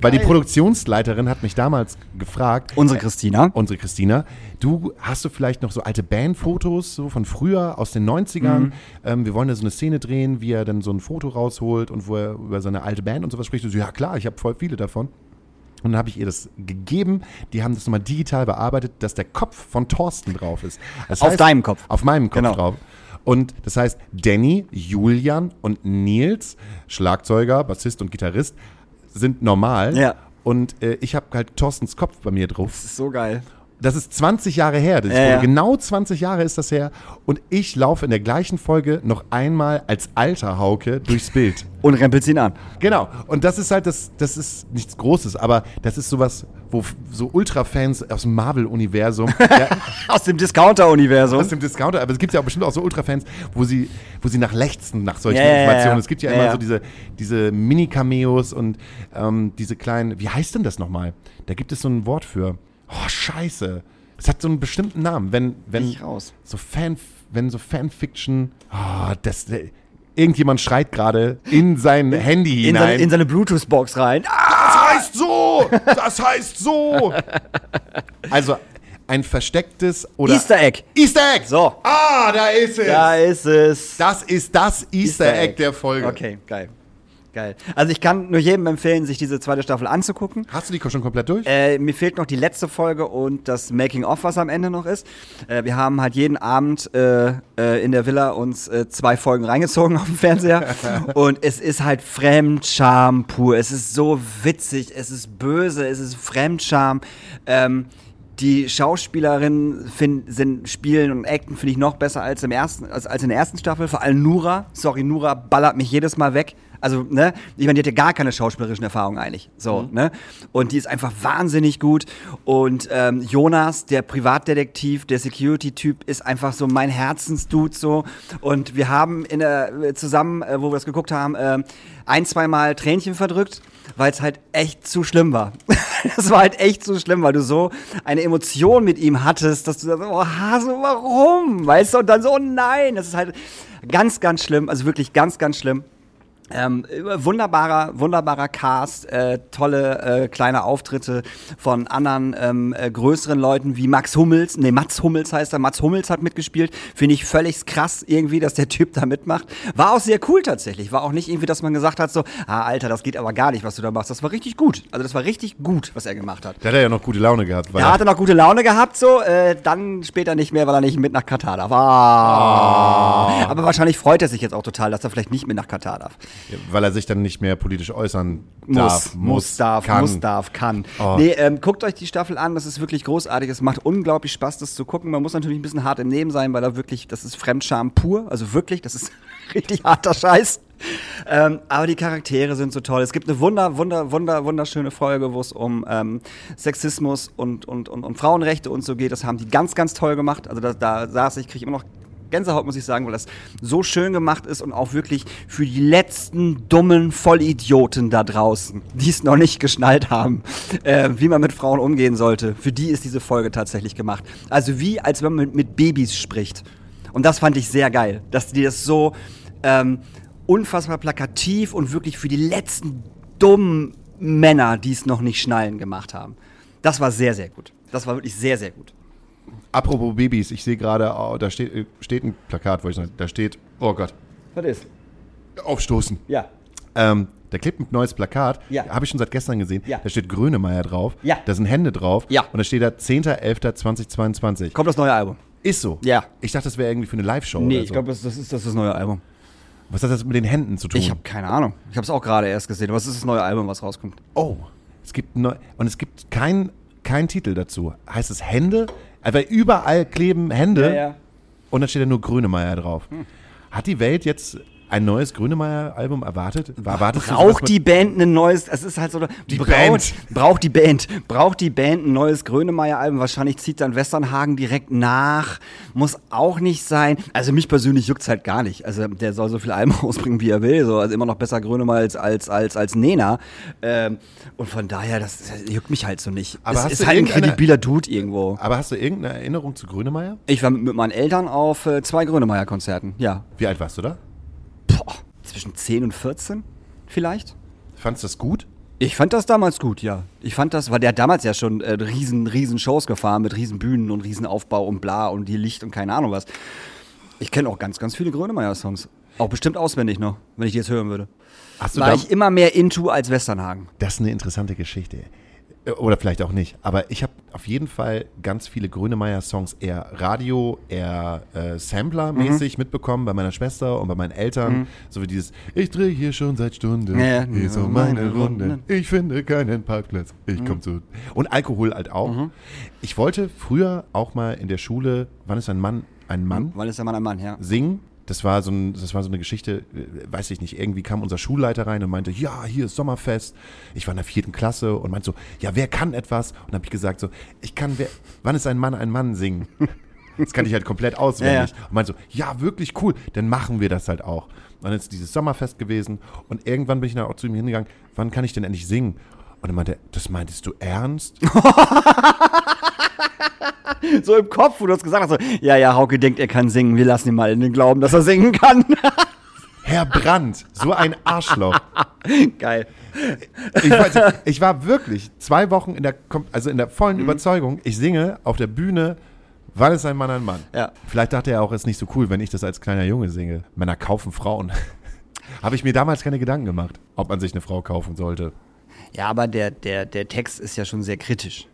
Weil die Produktionsleiterin hat mich damals gefragt, Unsere Christina. unsere Christina, du hast du vielleicht noch so alte Bandfotos so von früher aus den 90ern? Mhm. Ähm, wir wollen da so eine Szene drehen, wie er dann so ein Foto rausholt und wo er über seine alte Band und sowas spricht. Du so, ja klar, ich habe voll viele davon. Und dann habe ich ihr das gegeben. Die haben das nochmal digital bearbeitet, dass der Kopf von Thorsten drauf ist. Das Auf deinem Kopf. Auf meinem Kopf Genau. drauf. Und das heißt, Danny, Julian und Nils, Schlagzeuger, Bassist und Gitarrist, sind normal. Ja. Und äh, ich habe halt Thorstens Kopf bei mir drauf. Das ist so geil. Das ist 20 Jahre her. Das Ja, Folge. Genau 20 Jahre ist das her. Und ich laufe in der gleichen Folge noch einmal als alter Hauke durchs Bild. Und rempelst ihn an. Genau. Und das ist halt das, das ist nichts Großes, aber das ist sowas, wo so Ultra-Fans aus dem Marvel-Universum, ja, Aus dem Discounter-Universum. aus dem Discounter, aber es gibt ja auch bestimmt auch so Ultra-Fans, wo sie, wo sie nach lechzen, nach solchen ja, Informationen. ja. Es gibt ja Ja, immer so diese, diese Mini-Cameos und ähm, diese kleinen, wie heißt denn das nochmal? Da gibt es so ein Wort für. Oh, scheiße. Es hat so einen bestimmten Namen. Wenn, wenn so Fan, wenn so Fanfiction, oh, das, irgendjemand schreit gerade in sein Handy In hinein. seine, in seine Bluetooth-Box rein. Ah! Das heißt so! Das heißt so! Also ein verstecktes oder. Easter Egg. Easter Egg! So. Ah, da ist es! Da ist es. Das ist das Easter, Easter Egg, Egg. der Folge. Okay, geil. Geil. Also ich kann nur jedem empfehlen, sich diese zweite Staffel anzugucken. Hast du die schon komplett durch? Äh, mir fehlt noch die letzte Folge und das Making-of, was am Ende noch ist. Äh, wir haben halt jeden Abend äh, äh, in der Villa uns äh, zwei Folgen reingezogen auf dem Fernseher. und es ist halt Fremdscham pur. Es ist so witzig, es ist böse, es ist Fremdscham. Ähm, die Schauspielerinnen find, sind, spielen und acten, finde ich, noch besser als, im ersten, als, als in der ersten Staffel. Vor allem Nura. Sorry, Nura ballert mich jedes Mal weg. Also, ne, ich meine, die hat ja gar keine schauspielerischen Erfahrungen eigentlich. So, Mhm. ne? Und die ist einfach wahnsinnig gut. Und ähm, Jonas, der Privatdetektiv, der Security-Typ, ist einfach so mein Herzensdude so. Und wir haben in der, zusammen, äh, wo wir das geguckt haben, äh, ein, zweimal Tränchen verdrückt, weil es halt echt zu schlimm war. Es war halt echt zu schlimm, weil du so eine Emotion mit ihm hattest, dass du so, oh, Hase, warum? Weißt du? Und dann so, oh nein, das ist halt ganz, ganz schlimm. Also wirklich ganz, ganz schlimm. Ähm, wunderbarer, wunderbarer Cast, äh, tolle äh, kleine Auftritte von anderen ähm, äh, größeren Leuten wie Max Hummels, nee, Mats Hummels heißt er, Mats Hummels hat mitgespielt, finde ich völlig krass irgendwie, dass der Typ da mitmacht. War auch sehr cool tatsächlich, war auch nicht irgendwie, dass man gesagt hat so, ah Alter, das geht aber gar nicht, was du da machst. Das war richtig gut, also das war richtig gut, was er gemacht hat. Da hat er ja noch gute Laune gehabt. Weil Er hatte noch gute Laune gehabt, so, äh, dann später nicht mehr, weil er nicht mit nach Katar darf. Ah. Aber wahrscheinlich freut er sich jetzt auch total, dass er vielleicht nicht mit nach Katar darf. Weil er sich dann nicht mehr politisch äußern Muss, darf. muss, darf, kann. muss, darf, kann. Oh. Nee, ähm, guckt euch die Staffel an, das ist wirklich großartig. Es macht unglaublich Spaß, das zu gucken. Man muss natürlich ein bisschen hart im Leben sein, weil da wirklich, das ist Fremdscham pur. Also wirklich, das ist richtig harter Scheiß. Ähm, aber die Charaktere sind so toll. Es gibt eine wunder, wunder, wunder, wunderschöne Folge, wo es um ähm, Sexismus und, und, und, und Frauenrechte und so geht. Das haben die ganz, ganz toll gemacht. Also da, da saß ich, kriege immer noch Gänsehaut, muss ich sagen, weil das so schön gemacht ist und auch wirklich für die letzten dummen Vollidioten da draußen, die es noch nicht geschnallt haben, äh, wie man mit Frauen umgehen sollte. Für die ist diese Folge tatsächlich gemacht. Also wie, als wenn man mit, Babys spricht. Und das fand ich sehr geil, dass die das so ähm, unfassbar plakativ und wirklich für die letzten dummen Männer, die es noch nicht schnallen, gemacht haben. Das war sehr, sehr gut. Das war wirklich sehr, sehr gut. Apropos Babys, ich sehe gerade, oh, da steht, äh, steht ein Plakat, wollte ich sagen. Da steht, oh Gott, Was ist? aufstoßen. Ja. Ähm, da klebt ein neues Plakat, Ja. habe ich schon seit gestern gesehen. Ja. Da steht Grönemeyer drauf. Ja. Da sind Hände drauf. Ja. Und da steht da 10.11.2022. Kommt das neue Album? Ist so. Ja. Ich dachte, das wäre irgendwie für eine Live-Show Nee, oder ich so. glaube, das, das, ist, das ist das neue Album. Was hat das mit den Händen zu tun? Ich habe keine Ahnung. Ich habe es auch gerade erst gesehen. Was ist das neue Album, was rauskommt? Oh, es gibt neu und es gibt keinen kein Titel dazu. Heißt es Hände? Weil überall kleben Hände und dann steht da nur Grönemeyer drauf. Hm. Hat die Welt jetzt ein neues Grönemeyer-Album erwartet? Erwartest Braucht die Band ein neues, es ist halt so, Die braucht, Band. braucht die Band, braucht die Band ein neues Grönemeyer-Album, wahrscheinlich zieht dann Westernhagen direkt nach, muss auch nicht sein, also mich persönlich juckt's halt gar nicht, also der soll so viel Alben rausbringen, wie er will, so, also immer noch besser Grönemeyer als, als, als, als Nena, ähm, und von daher, das, das juckt mich halt so nicht, Aber es ist halt ein kredibiler Dude irgendwo. Aber hast du irgendeine Erinnerung zu Grönemeyer? Ich war mit, mit meinen Eltern auf äh, zwei Grönemeyer-Konzerten, ja, Wie alt warst du da? Boah, zwischen 10 und 14 vielleicht? Fandest du das gut? Ich fand das damals gut, ja. Ich fand das, weil der hat damals ja schon äh, riesen, riesen Shows gefahren mit riesen Bühnen und riesen Aufbau und bla und die Licht und keine Ahnung was. Ich kenne auch ganz, ganz viele Grönemeyer-Songs. Auch bestimmt auswendig noch, wenn ich die jetzt hören würde. Hast du War ich immer mehr into als Westernhagen. Das ist eine interessante Geschichte. Äh, Oder vielleicht auch nicht. Aber ich habe auf jeden Fall ganz viele Grönemeyer-Songs eher Radio, eher äh, Sampler-mäßig Mhm. mitbekommen bei meiner Schwester und bei meinen Eltern. So wie dieses, ich drehe hier schon seit Stunden, Ja, ja. hier so meine Runde. Ich finde keinen Parkplatz, ich komm zu. Und Alkohol halt auch. Mhm. Ich wollte früher auch mal in der Schule, wann ist ein Mann ein Mann? Weil ist der Mann ein Mann, ja. singen. Das war, so ein, das war so eine Geschichte, äh, weiß ich nicht, irgendwie kam unser Schulleiter rein und meinte, ja, hier ist Sommerfest. Ich war in der vierten Klasse und meinte so, ja, wer kann etwas? Und habe ich gesagt so, ich kann, wer, wann ist ein Mann ein Mann singen? Das kann ich halt komplett auswendig. Ja, Und meinte so, ja, wirklich cool, dann machen wir das halt auch. Und dann ist dieses Sommerfest gewesen und irgendwann bin ich dann auch zu ihm hingegangen, wann kann ich denn endlich singen? Und er meinte, das meintest du ernst? So im Kopf, wo du das gesagt hast, so, ja, ja, Hauke denkt, er kann singen. Wir lassen ihn mal in den Glauben, dass er singen kann. Herr Brandt, so ein Arschloch. Geil. Ich, weiß, ich war wirklich zwei Wochen in der, also in der vollen Überzeugung, ich singe auf der Bühne, wann ist ein Mann ein Mann? Ja. Vielleicht dachte er auch, es ist nicht so cool, wenn ich das als kleiner Junge singe. Männer kaufen Frauen. Habe ich mir damals keine Gedanken gemacht, ob man sich eine Frau kaufen sollte. Ja, aber der, der, der Text ist ja schon sehr kritisch.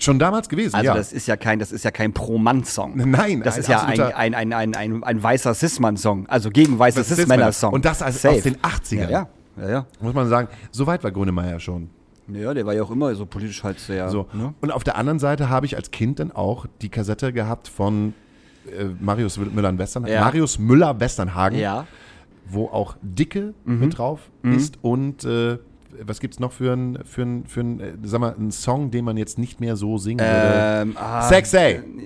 Schon damals gewesen, Also ja. das ist ja kein, das ist ja kein Pro-Mann-Song. Nein, das ein ist ja ein, ein, ein, ein, ein, ein weißer Cis-Mann-Song. Also gegen weiße Cis-Männer-Song. Und das als- Safe. aus den 80ern. Ja, ja. ja. Muss man sagen, so weit war Grönemeyer schon. Ja, der war ja auch immer so politisch halt sehr. So. Ne? Und auf der anderen Seite habe ich als Kind dann auch die Kassette gehabt von äh, Marius Müller-Westernhagen. Ja. Marius Müller-Westernhagen. Ja. wo auch Dicke Mhm. mit drauf ist und äh, was gibt's noch für einen für ein, für ein, äh, sag mal, einen Song, den man jetzt nicht mehr so singen würde? Ähm, ah, Sexy.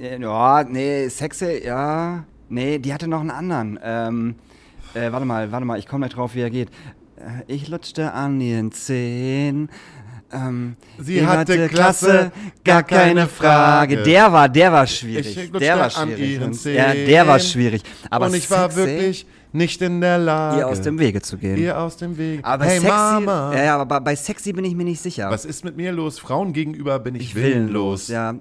äh, Ja, nee, Sexy, ja. Nee, die hatte noch einen anderen. Ähm, äh, warte mal, warte mal, ich komme gleich drauf, wie er geht. Äh, Ich lutschte an ihren Zehen. Ähm, Sie die hatte Klasse, gar keine Frage. Der war, der war schwierig. Der war schwierig. ihren ja, der war schwierig. Aber und ich war wirklich nicht in der Lage, ihr aus dem Wege zu gehen. ihr aus dem Weg. aber hey sexy, Mama, Ja, ja, aber bei- sexy bin ich mir nicht sicher. was ist mit mir los? Frauen gegenüber bin ich, willenlos. Ja.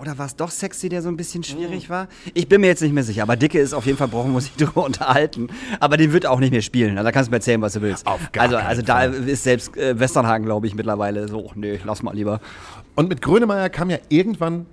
Oder war es doch sexy, der so ein bisschen schwierig war? Ich bin mir jetzt nicht mehr sicher. Aber Dicke ist auf jeden Fall, brauchen wir uns nicht drüber unterhalten. Aber den wird auch nicht mehr spielen. Also, da kannst du mir erzählen, was du willst. Auf gar also, also da ist selbst äh, Westernhagen, glaube ich, mittlerweile so, "Och, nee, lass mal lieber. Und mit Grönemeyer kam ja irgendwann,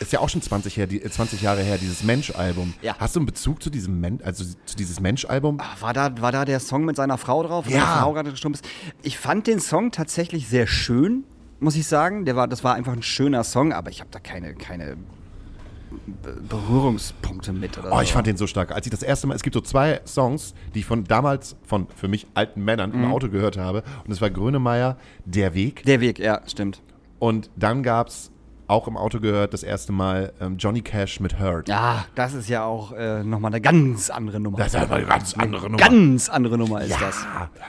ist ja auch schon 20, her, die, 20 Jahre her, dieses Mensch-Album. Ja. Hast du einen Bezug zu diesem Men also zu dieses Mensch-Album? War da, war da der Song mit seiner Frau drauf? Ja. Frau gerade gestorben ist? Ich fand den Song tatsächlich sehr schön, muss ich sagen. Der war, das war einfach ein schöner Song, aber ich habe da keine, keine Be- Berührungspunkte mit. Oh, so. ich fand den so stark. Als ich das erste Mal, es gibt so zwei Songs, die ich von damals von für mich alten Männern Mhm. im Auto gehört habe. Und das war Grönemeyer, Der Weg. Der Weg, ja, stimmt. Und dann gab es auch im Auto gehört das erste Mal ähm, Johnny Cash mit Hurt. Ja, das ist ja auch äh, nochmal eine ganz andere Nummer. Das ist aber eine ganz andere Nummer. Ganz andere Nummer ist ja, das.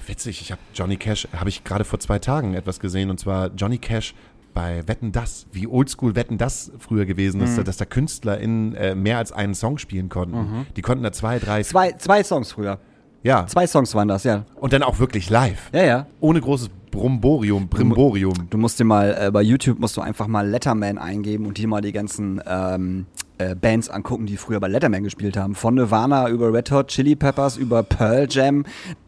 witzig. Ich habe Johnny Cash, habe ich gerade vor zwei Tagen etwas gesehen. Und zwar Johnny Cash bei Wetten Das, wie oldschool Wetten Das früher gewesen Mhm. ist, dass da Künstler in äh, mehr als einen Song spielen konnten. Die konnten da zwei, drei, Mhm. Zwei, zwei Songs früher. ja, Zwei Songs waren das, ja. und dann auch wirklich live. Ja, ja. Ohne großes Bromborium, Brimborium. Du musst dir mal, äh, bei YouTube musst du einfach mal Letterman eingeben und dir mal die ganzen ähm, äh, Bands angucken, die früher bei Letterman gespielt haben. Von Nirvana über Red Hot Chili Peppers, über Pearl Jam,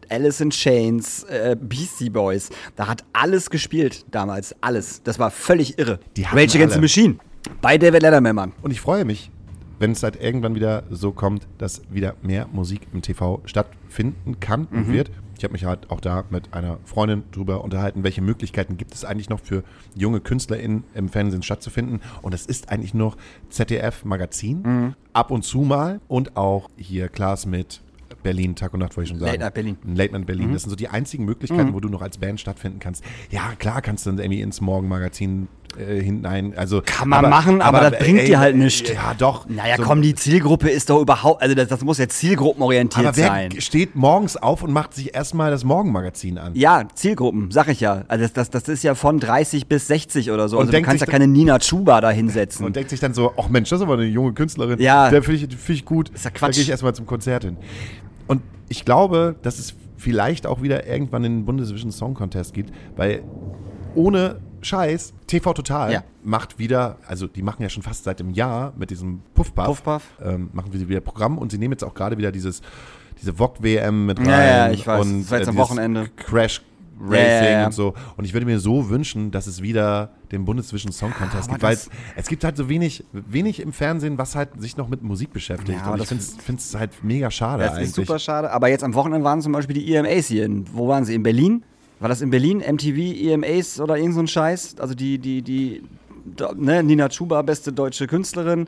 Alice in Chains, äh, Beastie Boys. Da hat alles gespielt damals. Alles. Das war völlig irre. Die Rage Against the. Machine. Bei David Letterman, Mann. Und ich freue mich, wenn es halt irgendwann wieder so kommt, dass wieder mehr Musik im TV stattfinden kann und Mhm. wird. Ich habe mich halt auch da mit einer Freundin drüber unterhalten, welche Möglichkeiten gibt es eigentlich noch für junge KünstlerInnen im Fernsehen stattzufinden. Und es ist eigentlich noch ZDF-Magazin, Mhm. ab und zu mal und auch hier Klaas mit Berlin, Tag und Nacht, wollte ich schon sagen. Late Night Berlin. Late Night Berlin. Das sind so die einzigen Möglichkeiten, wo du noch als Band stattfinden kannst. Ja, klar kannst du dann irgendwie ins Morgenmagazin äh, hinein. Also, Kann man machen, aber das bringt dir halt nichts. Ja, doch. Naja, So- komm, die Zielgruppe ist doch überhaupt, also das, das muss ja zielgruppenorientiert Aber wer sein. steht morgens auf und macht sich erstmal das Morgenmagazin an? Ja, Zielgruppen, sag ich ja. Also das, das, das ist ja von 30 bis 60 oder so. Und Also du kannst ja keine Nina Chuba da hinsetzen. Und denkt sich dann so, ach Mensch, das ist aber eine junge Künstlerin. Ja. Der finde ich, find ich gut. Ist ja Da Quatsch. gehe ich erstmal zum Konzert hin. Und ich glaube, dass es vielleicht auch wieder irgendwann den Bundesvision Song Contest gibt, weil ohne Scheiß, TV Total Ja. macht wieder, also die machen ja schon fast seit einem Jahr mit diesem Puffpuff, Puffpuff. Ähm, machen wir wieder Programm und sie nehmen jetzt auch gerade wieder dieses diese VOG WM mit rein Ja, ja, ich weiß. und Das war jetzt am Wochenende. Crash Racing Ja, ja, ja. und so und ich würde mir so wünschen, dass es wieder den Bundesvision Song Contest aber gibt, weil es gibt halt so wenig wenig im Fernsehen, was halt sich noch mit Musik beschäftigt und aber ich das- finde es halt mega schade das eigentlich. ist super schade. Aber jetzt am Wochenende waren zum Beispiel die EMAs hier. In, wo waren sie? In Berlin? War das in Berlin? MTV, EMAs oder irgend so ein Scheiß? Also die, die, die, ne, Nina Chuba, beste deutsche Künstlerin.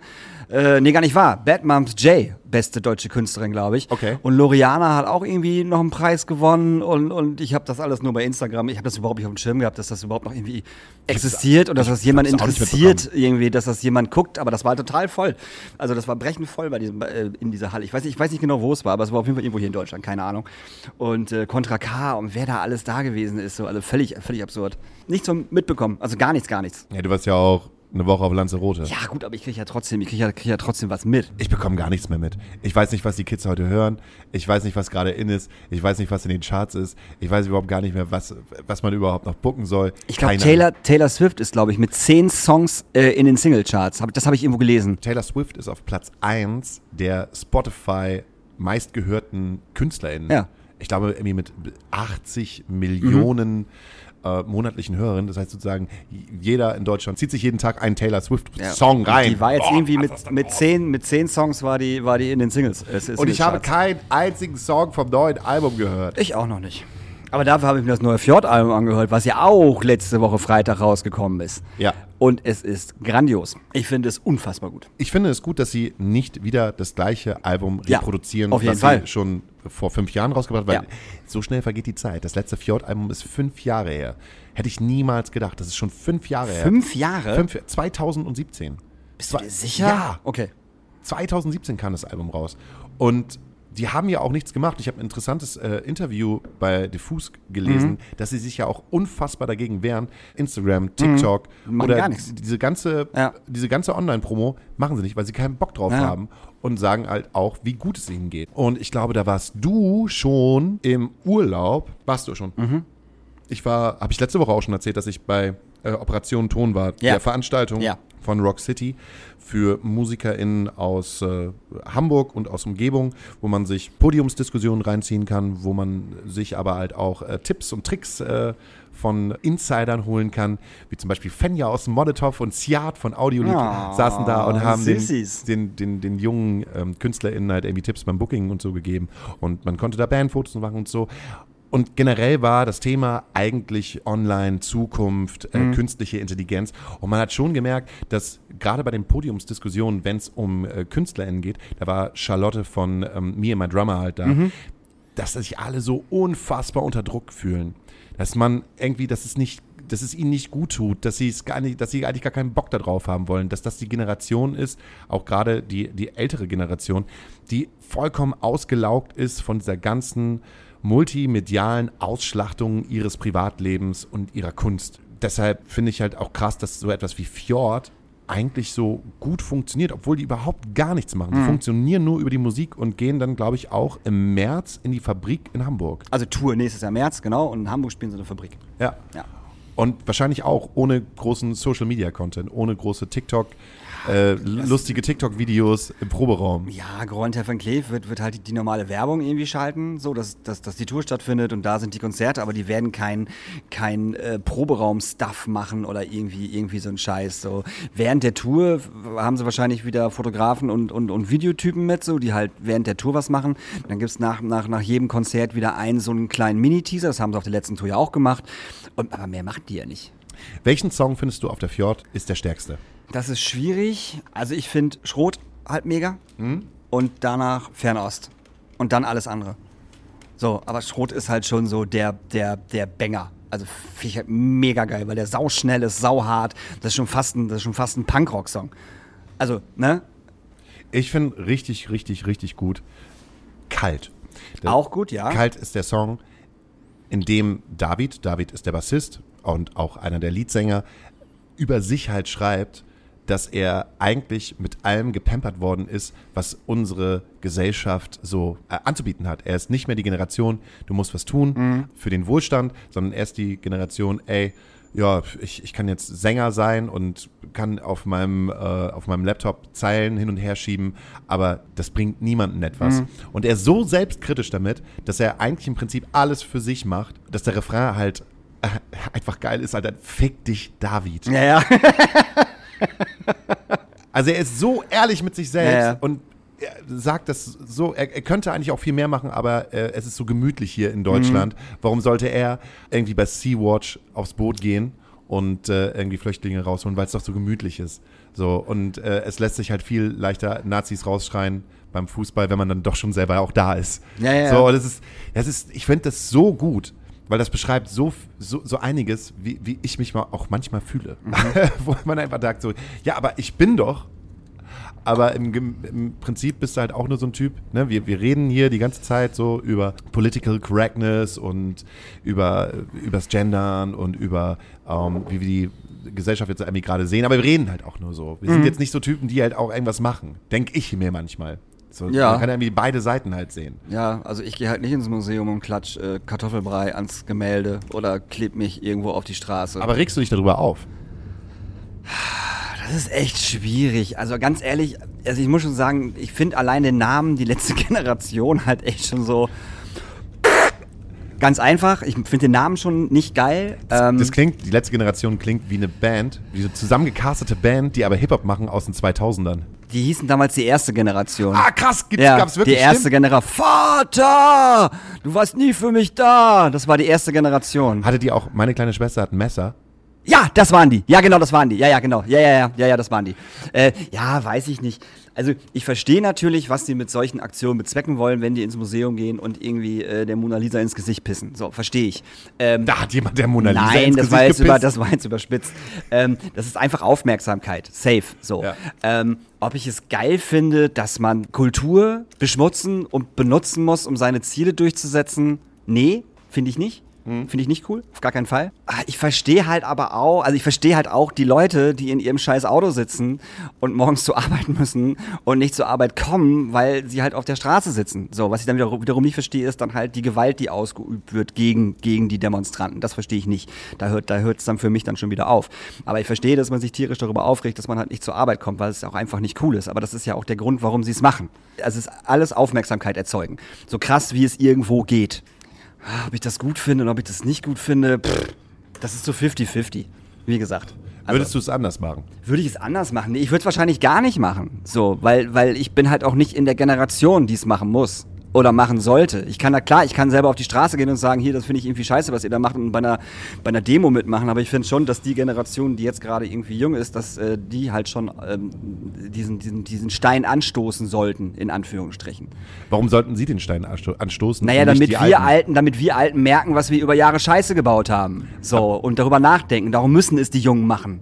Äh, nee, gar nicht wahr. Bad Moms J, beste deutsche Künstlerin, glaube ich. Okay. Und Loriana hat auch irgendwie noch einen Preis gewonnen und, und ich habe das alles nur bei Instagram. Ich habe das überhaupt nicht auf dem Schirm gehabt, dass das überhaupt noch irgendwie existiert und dass das jemand interessiert, irgendwie, dass das jemand guckt. Aber das war total voll. Also das war brechend voll bei diesem, äh, in dieser Halle. Ich weiß, nicht, ich weiß nicht genau, wo es war, aber es war auf jeden Fall irgendwo hier in Deutschland, keine Ahnung. Und äh, Contra K und wer da alles da gewesen ist, so, also völlig, völlig absurd. Nichts zum mitbekommen, also gar nichts, gar nichts. Ja, du warst ja auch eine Woche auf Lanzarote. Ja gut, aber ich kriege ja trotzdem, ich kriege ja, krieg ja trotzdem was mit. Ich bekomme gar nichts mehr mit. Ich weiß nicht, was die Kids heute hören. Ich weiß nicht, was gerade in ist. Ich weiß nicht, was in den Charts ist. Ich weiß überhaupt gar nicht mehr, was, was man überhaupt noch booken soll. Ich glaube, Taylor, Taylor Swift ist, glaube ich, mit zehn Songs äh, in den Singlecharts. Hab, das habe ich irgendwo gelesen. Taylor Swift ist auf Platz 1 der Spotify meistgehörten KünstlerInnen. Ja. Ich glaube, irgendwie mit 80 Millionen äh, monatlichen Hörerinnen. Das heißt sozusagen, jeder in Deutschland zieht sich jeden Tag einen Taylor Swift-Song Und rein. Die war jetzt Boah, irgendwie mit, mit, zehn, mit zehn Songs war die, war die in den Singles. äh, Und ich habe keinen einzigen Song vom neuen Album gehört. Ich auch noch nicht. Aber dafür habe ich mir das neue Fjord-Album angehört, was ja auch letzte Woche Freitag rausgekommen ist. Ja. Und es ist grandios. Ich finde es unfassbar gut. Ich finde es gut, dass sie nicht wieder das gleiche Album Ja, reproduzieren, auf jeden was Fall. sie schon vor fünf Jahren rausgebracht haben, weil Ja. so schnell vergeht die Zeit. Das letzte Fjord-Album ist fünf Jahre her. Hätte ich niemals gedacht. Das ist schon fünf Jahre her. Fünf Jahre? Fünf, 2017. Bist du dir sicher? Ja. Okay. 2017 kam das Album raus. Und die haben ja auch nichts gemacht. Ich habe ein interessantes äh, Interview bei Diffus gelesen, Mhm. dass sie sich ja auch unfassbar dagegen wehren. Instagram, TikTok Mhm. Oder gar nichts. diese ganze, Ja. diese ganze Online-Promo machen sie nicht, weil sie keinen Bock drauf Ja. haben und sagen halt auch, wie gut es ihnen geht. Und ich glaube, da warst du schon im Urlaub. Warst du schon? Mhm. Ich war, habe ich letzte Woche auch schon erzählt, dass ich bei äh, Operation Ton war, Ja. der Veranstaltung von Rock City für MusikerInnen aus äh, Hamburg und aus Umgebung, wo man sich Podiumsdiskussionen reinziehen kann, wo man sich aber halt auch äh, Tipps und Tricks äh, von Insidern holen kann, wie zum Beispiel Fenja aus Molotov und Siad von Audiolied Oh, saßen da und haben den, den, den, den jungen ähm, KünstlerInnen halt irgendwie Tipps beim Booking und so gegeben und man konnte da Bandfotos machen und so. Und generell war das Thema eigentlich online, Zukunft, äh, künstliche Intelligenz. Und man hat schon gemerkt, dass gerade bei den Podiumsdiskussionen, wenn es um äh, KünstlerInnen geht, da war Charlotte von ähm, Me and My Drummer halt da, dass sich alle so unfassbar unter Druck fühlen. Dass man irgendwie, dass es nicht dass es ihnen nicht gut tut, dass sie es gar nicht, dass sie eigentlich gar keinen Bock darauf haben wollen, dass das die Generation ist, auch gerade die, die ältere Generation, die vollkommen ausgelaugt ist von dieser ganzen multimedialen Ausschlachtung ihres Privatlebens und ihrer Kunst. Deshalb finde ich halt auch krass, dass so etwas wie Fjord eigentlich so gut funktioniert, obwohl die überhaupt gar nichts machen. Die funktionieren nur über die Musik und gehen dann, glaube ich, auch im März in die Fabrik in Hamburg. Also Tour nächstes Jahr März, genau. Und in Hamburg spielen sie eine Fabrik. Ja. Ja. Und wahrscheinlich auch ohne großen Social Media Content, ohne große TikTok, äh, lustige TikTok-Videos im Proberaum. Ja, Grand van Cleef wird, wird halt die, die normale Werbung irgendwie schalten, so dass, dass, dass die Tour stattfindet und da sind die Konzerte, aber die werden kein, kein äh, Proberaum-Stuff machen oder irgendwie, irgendwie so ein Scheiß. So. Während der Tour haben sie wahrscheinlich wieder Fotografen und, und, und Videotypen mit, so, die halt während der Tour was machen. Dann gibt es nach, nach, nach jedem Konzert wieder einen so einen kleinen Mini-Teaser, das haben sie auf der letzten Tour ja auch gemacht. Und, aber mehr machen die ja nicht. Welchen Song findest du auf der Fjord ist der stärkste? Das ist schwierig. Also ich finde Schrot halt mega und danach Fernost und dann alles andere. So, aber Schrot ist halt schon so der, der, der Banger. Also finde ich halt mega geil, weil der sau schnell ist, sau hart. Das ist schon fast ein, das ist schon fast ein Punkrock-Song. Also, ne? Ich finde richtig, richtig, richtig gut Kalt. Der- Auch gut, ja. Kalt ist der Song, in dem David, David ist der Bassist und auch einer der Leadsänger, über sich halt schreibt, dass er eigentlich mit allem gepampert worden ist, was unsere Gesellschaft so äh, anzubieten hat. Er ist nicht mehr die Generation, du musst was tun für den Wohlstand, sondern er ist die Generation, ey, ja, ich, ich kann jetzt Sänger sein und kann auf meinem, äh, auf meinem Laptop Zeilen hin und her schieben, aber das bringt niemandem etwas. Und er ist so selbstkritisch damit, dass er eigentlich im Prinzip alles für sich macht, dass der Refrain halt äh, einfach geil ist, Alter. Fick dich, David. Ja, ja. Also er ist so ehrlich mit sich selbst Ja, ja. und er sagt das so, er, er könnte eigentlich auch viel mehr machen, aber äh, es ist so gemütlich hier in Deutschland. Mhm. Warum sollte er irgendwie bei Sea-Watch aufs Boot gehen und äh, irgendwie Flüchtlinge rausholen, weil es doch so gemütlich ist. So, und äh, es lässt sich halt viel leichter Nazis rausschreien beim Fußball, wenn man dann doch schon selber auch da ist. Ja, ja, So, das ist, das ist, ich finde das so gut, weil das beschreibt so, so, so einiges, wie, wie ich mich mal auch manchmal fühle. Mhm. Wo man einfach sagt so, ja, aber ich bin doch. Aber im, im Prinzip bist du halt auch nur so ein Typ. Ne? Wir, wir reden hier die ganze Zeit so über Political Correctness und über übers Gendern und über ähm, wie wir die Gesellschaft jetzt irgendwie gerade sehen. Aber wir reden halt auch nur so. Wir Mhm. sind jetzt nicht so Typen, die halt auch irgendwas machen. Denke ich mir manchmal. So, Ja. Man kann irgendwie beide Seiten halt sehen. Ja, also ich gehe halt nicht ins Museum und klatsch äh, Kartoffelbrei ans Gemälde oder kleb mich irgendwo auf die Straße. Aber regst du dich darüber auf? Das ist echt schwierig. Also ganz ehrlich, also ich muss schon sagen, ich finde allein den Namen, die letzte Generation halt echt schon so Ganz einfach, ich finde den Namen schon nicht geil. Ähm, Das klingt, die letzte Generation klingt wie eine Band, wie so zusammengecastete Band, die aber Hip-Hop machen aus den 2000ern. die hießen damals die erste Generation. Ah, krass, gibt's, ja, gab's wirklich? die erste? Generation. Vater! Du warst nie für mich da! Das war die erste Generation. Hatte die auch, meine kleine Schwester hat ein Messer. Ja, das waren die. Ja, genau, das waren die. Ja, ja, genau. Ja, ja, ja, ja, ja, das waren die. Äh, ja, weiß ich nicht. Also ich verstehe natürlich, was die mit solchen Aktionen bezwecken wollen, wenn die ins Museum gehen und irgendwie äh, der Mona Lisa ins Gesicht pissen. So, verstehe ich. Ähm, Da hat jemand der Mona Lisa Nein, ins das Gesicht war, jetzt über, das war jetzt überspitzt. Ähm, das ist einfach Aufmerksamkeit. Safe. So. Ja. Ähm, ob ich es geil finde, dass man Kultur beschmutzen und benutzen muss, um seine Ziele durchzusetzen? Nee, finde ich nicht. Hm. Finde ich nicht cool, auf gar keinen Fall. Ah, Ich verstehe halt aber auch, also ich verstehe halt auch die Leute, die in ihrem scheiß Auto sitzen und morgens zur Arbeit müssen und nicht zur Arbeit kommen, weil sie halt auf der Straße sitzen. So, was ich dann wiederum, wiederum nicht verstehe, ist dann halt die Gewalt, die ausgeübt wird gegen, gegen die Demonstranten. Das verstehe ich nicht. Da hört da hört es dann für mich dann schon wieder auf. Aber ich verstehe, dass man sich tierisch darüber aufregt, dass man halt nicht zur Arbeit kommt, weil es auch einfach nicht cool ist. Aber das ist ja auch der Grund, warum sie es machen. Also es ist alles Aufmerksamkeit erzeugen. So krass, wie es irgendwo geht. Ah, Ob ich das gut finde und ob ich das nicht gut finde, pff, das ist so 50-50, wie gesagt. Also, Würdest du es anders machen? würde ich es anders machen? Nee, ich würde es wahrscheinlich gar nicht machen. So, weil, weil ich bin halt auch nicht in der Generation, die es machen muss. Oder machen sollte. Ich kann da klar, ich kann selber auf die Straße gehen und sagen, hier, das finde ich irgendwie scheiße, was ihr da macht und bei einer, bei einer Demo mitmachen. Aber ich finde schon, dass die Generation, die jetzt gerade irgendwie jung ist, dass äh, die halt schon ähm, diesen, diesen, diesen Stein anstoßen sollten, in Anführungsstrichen. Warum sollten sie den Stein ansto anstoßen? Naja, damit wir Alten? Alten. damit wir Alten merken, was wir über Jahre Scheiße gebaut haben. So, und darüber nachdenken. Darum müssen es die Jungen machen.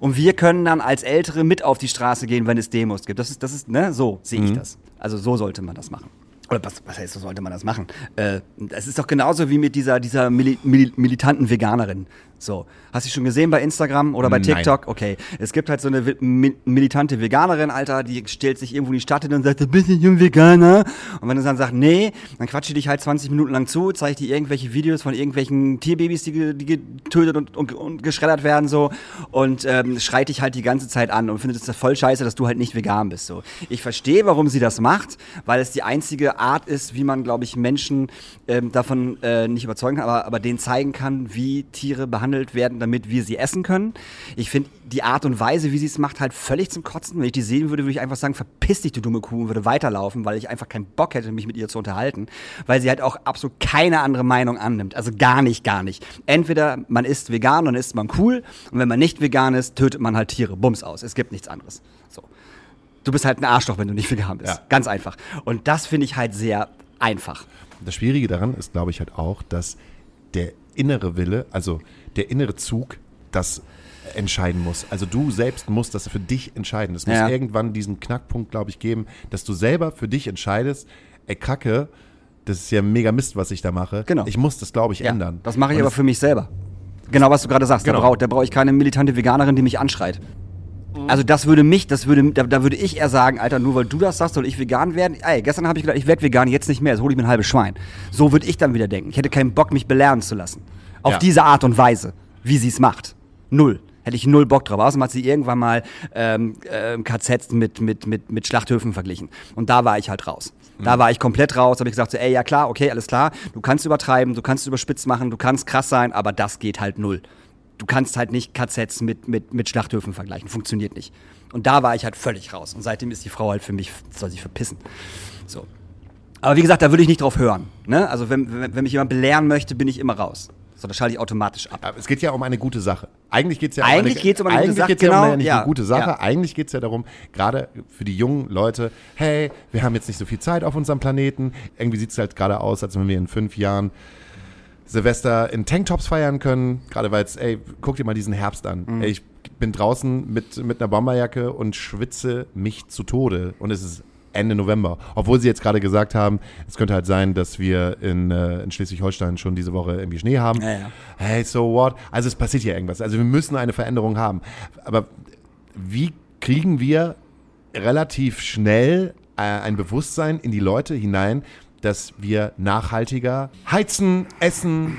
Und wir können dann als Ältere mit auf die Straße gehen, wenn es Demos gibt. Das ist, das ist, ne, so sehe Mhm. ich das. Also so sollte man das machen. Oder was, was heißt, so sollte man das machen? Äh, es ist doch genauso wie mit dieser, dieser mili mili militanten Veganerin. So. Hast du schon gesehen bei Instagram oder bei Nein. TikTok? Okay. Es gibt halt so eine mi militante Veganerin, Alter, die stellt sich irgendwo in die Stadt hin und sagt, du bist nicht ein Veganer. Und wenn du dann sagst, nee, dann quatscht die dich halt 20 Minuten lang zu, zeigt dir irgendwelche Videos von irgendwelchen Tierbabys, die, die getötet und, und, und geschreddert werden, so. Und ähm, schreit dich halt die ganze Zeit an und findet es voll scheiße, dass du halt nicht vegan bist, so. Ich verstehe, warum sie das macht, weil es die einzige Art ist, wie man, glaube ich, Menschen ähm, davon äh, nicht überzeugen kann, aber, aber denen zeigen kann, wie Tiere behandelt werden, damit wir sie essen können. Ich finde die Art und Weise, wie sie es macht, halt völlig zum Kotzen. Wenn ich die sehen würde, würde ich einfach sagen, verpiss dich, du dumme Kuh, und würde weiterlaufen, weil ich einfach keinen Bock hätte, mich mit ihr zu unterhalten, weil sie halt auch absolut keine andere Meinung annimmt. Also gar nicht, gar nicht. Entweder man ist vegan und dann ist man cool, und wenn man nicht vegan ist, tötet man halt Tiere. Bums aus. Es gibt nichts anderes. So. Du bist halt ein Arschloch, wenn du nicht vegan bist. Ja. Ganz einfach. Und das finde ich halt sehr einfach. Das Schwierige daran ist, glaube ich, halt auch, dass der innere Wille, also der innere Zug, das entscheiden muss. Also du selbst musst das für dich entscheiden. Es muss Ja. irgendwann diesen Knackpunkt, glaube ich, geben, dass du selber für dich entscheidest, ey Kacke, das ist ja mega Mist, was ich da mache. Genau. Ich muss das, glaube ich, ändern. Das mache ich Und aber für mich selber. Genau, was du gerade sagst. Genau. Da brauche da brauch ich keine militante Veganerin, die mich anschreit. Also das würde mich, das würde, da, da würde ich eher sagen, Alter, nur weil du das sagst, soll ich vegan werden? Ey, gestern habe ich gedacht, ich werde vegan, jetzt nicht mehr, jetzt hole ich mir ein halbes Schwein. So würde ich dann wieder denken. Ich hätte keinen Bock, mich belehren zu lassen. Auf Ja. diese Art und Weise, wie sie es macht. Null. Hätte ich null Bock drauf. Außerdem hat sie irgendwann mal ähm, ähm, KZs mit, mit, mit, mit Schlachthöfen verglichen. Und da war ich halt raus. Da war ich komplett raus, habe ich gesagt, so, ey, ja klar, okay, alles klar. Du kannst übertreiben, du kannst überspitzt machen, du kannst krass sein, aber das geht halt null. Du kannst halt nicht KZs mit, mit, mit Schlachthöfen vergleichen. Funktioniert nicht. Und da war ich halt völlig raus. Und seitdem ist die Frau halt für mich, soll sich verpissen. So. Aber wie gesagt, da würde ich nicht drauf hören. Ne? Also wenn, wenn, wenn mich jemand belehren möchte, bin ich immer raus. So, das schalte ich automatisch ab. Aber es geht ja um eine gute Sache. Eigentlich geht es ja Eigentlich um geht's um eine gute eigentlich Sache, geht's ja um genau, eine, ja, eine gute Sache. ja. Eigentlich geht es ja darum, gerade für die jungen Leute, hey, wir haben jetzt nicht so viel Zeit auf unserem Planeten. Irgendwie sieht es halt gerade aus, als wenn wir in fünf Jahren Silvester in Tanktops feiern können. Gerade weil es, ey, guck dir mal diesen Herbst an. Mhm. Ey, ich bin draußen mit, mit einer Bomberjacke und schwitze mich zu Tode. Und es ist Ende November. Obwohl sie jetzt gerade gesagt haben, es könnte halt sein, dass wir in, äh, in Schleswig-Holstein schon diese Woche irgendwie Schnee haben. Ja, ja. Hey, so what? Also es passiert hier irgendwas. Also wir müssen eine Veränderung haben. Aber wie kriegen wir relativ schnell äh, ein Bewusstsein in die Leute hinein, dass wir nachhaltiger heizen, essen,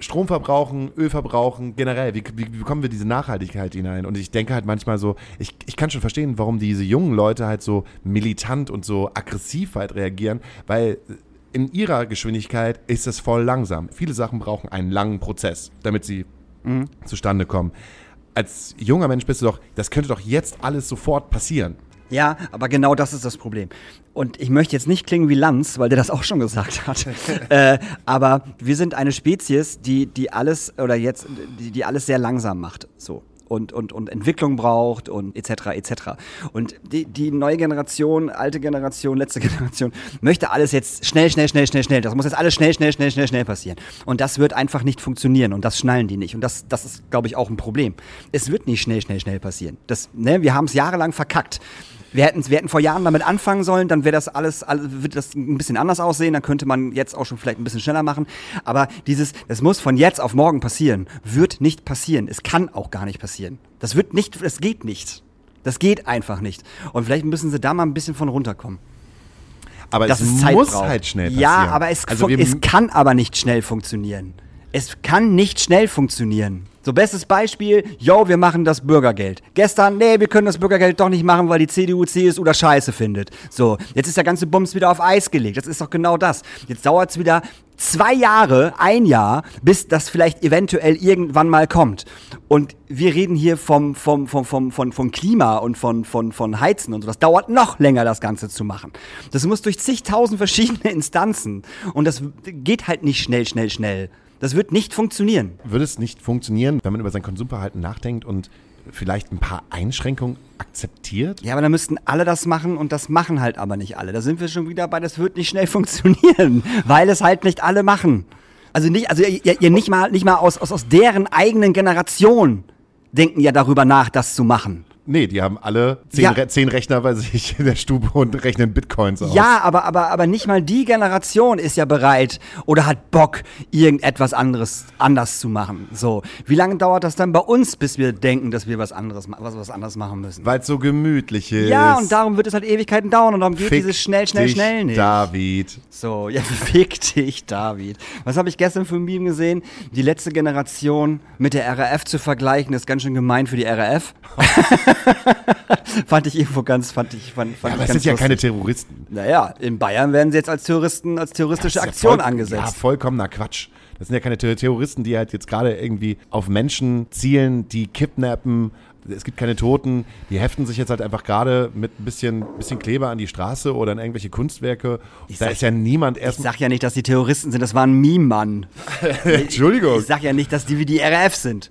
Strom verbrauchen, Öl verbrauchen, generell. Wie, wie, bekommen wir diese Nachhaltigkeit hinein? Und ich denke halt manchmal so, ich, ich kann schon verstehen, warum diese jungen Leute halt so militant und so aggressiv halt reagieren, weil in ihrer Geschwindigkeit ist es voll langsam. Viele Sachen brauchen einen langen Prozess, damit sie zustande kommen. Als junger Mensch bist du doch, das könnte doch jetzt alles sofort passieren. Ja, aber genau das ist das Problem. Und ich möchte jetzt nicht klingen wie Lanz, weil der das auch schon gesagt hat. äh, aber wir sind eine Spezies, die, die alles oder jetzt, die, die alles sehr langsam macht. So. Und, und, und Entwicklung braucht und etc. etc. Und die, die neue Generation, alte Generation, letzte Generation möchte alles jetzt schnell, schnell, schnell, schnell, schnell. Das muss jetzt alles schnell, schnell, schnell, schnell, schnell passieren. Und das wird einfach nicht funktionieren und das schnallen die nicht. Und das, das ist, glaube ich, auch ein Problem. Es wird nicht schnell, schnell, schnell passieren. Das, ne, wir haben es jahrelang verkackt. Wir hätten, wir hätten vor Jahren damit anfangen sollen, dann wäre das alles, alles, wird das ein bisschen anders aussehen, dann könnte man jetzt auch schon vielleicht ein bisschen schneller machen. Aber dieses, das muss von jetzt auf morgen passieren, wird nicht passieren. Es kann auch gar nicht passieren. Das wird nicht, es geht nicht. Das geht einfach nicht. Und vielleicht müssen sie da mal ein bisschen von runterkommen. Aber Dass es muss braucht. halt schnell passieren. Ja, aber es, also es kann aber nicht schnell funktionieren. Es kann nicht schnell funktionieren. So, bestes Beispiel, yo, wir machen das Bürgergeld. Gestern, nee, wir können das Bürgergeld doch nicht machen, weil die CDU, CSU das scheiße findet. So, jetzt ist der ganze Bums wieder auf Eis gelegt. Das ist doch genau das. Jetzt dauert es wieder zwei Jahre, ein Jahr, bis das vielleicht eventuell irgendwann mal kommt. Und wir reden hier vom, vom, vom, vom, von, von Klima und von, von, von Heizen und so. Das dauert noch länger, das Ganze zu machen. Das muss durch zigtausend verschiedene Instanzen. Und das geht halt nicht schnell, schnell, schnell. Das wird nicht funktionieren. würde es nicht funktionieren, wenn man über sein Konsumverhalten nachdenkt und vielleicht ein paar Einschränkungen akzeptiert? Ja, aber dann müssten alle das machen und das machen halt aber nicht alle. Da sind wir schon wieder bei, das wird nicht schnell funktionieren, weil es halt nicht alle machen. Also nicht, also ihr, ihr nicht mal, nicht mal aus, aus, aus deren eigenen Generation denken ja darüber nach, das zu machen. Nee, die haben alle zehn, Ja. Re zehn Rechner bei sich in der Stube und rechnen Bitcoins aus. Ja, aber, aber, aber nicht mal die Generation ist ja bereit oder hat Bock, irgendetwas anderes anders zu machen. So, wie lange dauert das dann bei uns, bis wir denken, dass wir was anderes, was, was anderes machen müssen? Weil es so gemütlich ist. Ja, und darum wird es halt Ewigkeiten dauern und darum geht Fick dieses schnell, schnell, dich, schnell nicht. David. So, ja, fick dich, David. Was habe ich gestern für ein Meme gesehen? Die letzte Generation mit der RAF zu vergleichen, ist ganz schön gemein für die RAF. fand ich irgendwo ganz, fand ich, fand, fand Ja, aber ich ganz sind ja keine lustig. Terroristen. Naja, in Bayern werden sie jetzt als Terroristen, als terroristische Das ja Aktion voll- angesetzt. Ja, vollkommener Quatsch. Das sind ja keine Ter- Terroristen, die halt jetzt gerade irgendwie auf Menschen zielen, die kidnappen. Es gibt keine Toten. Die heften sich jetzt halt einfach gerade mit ein bisschen, bisschen Kleber an die Straße oder an irgendwelche Kunstwerke. da sag- ist ja niemand Ich erst. sag ja nicht, dass die Terroristen sind, das war ein Meme-Mann. Entschuldigung. Ich sag ja nicht, dass die wie die RAF sind.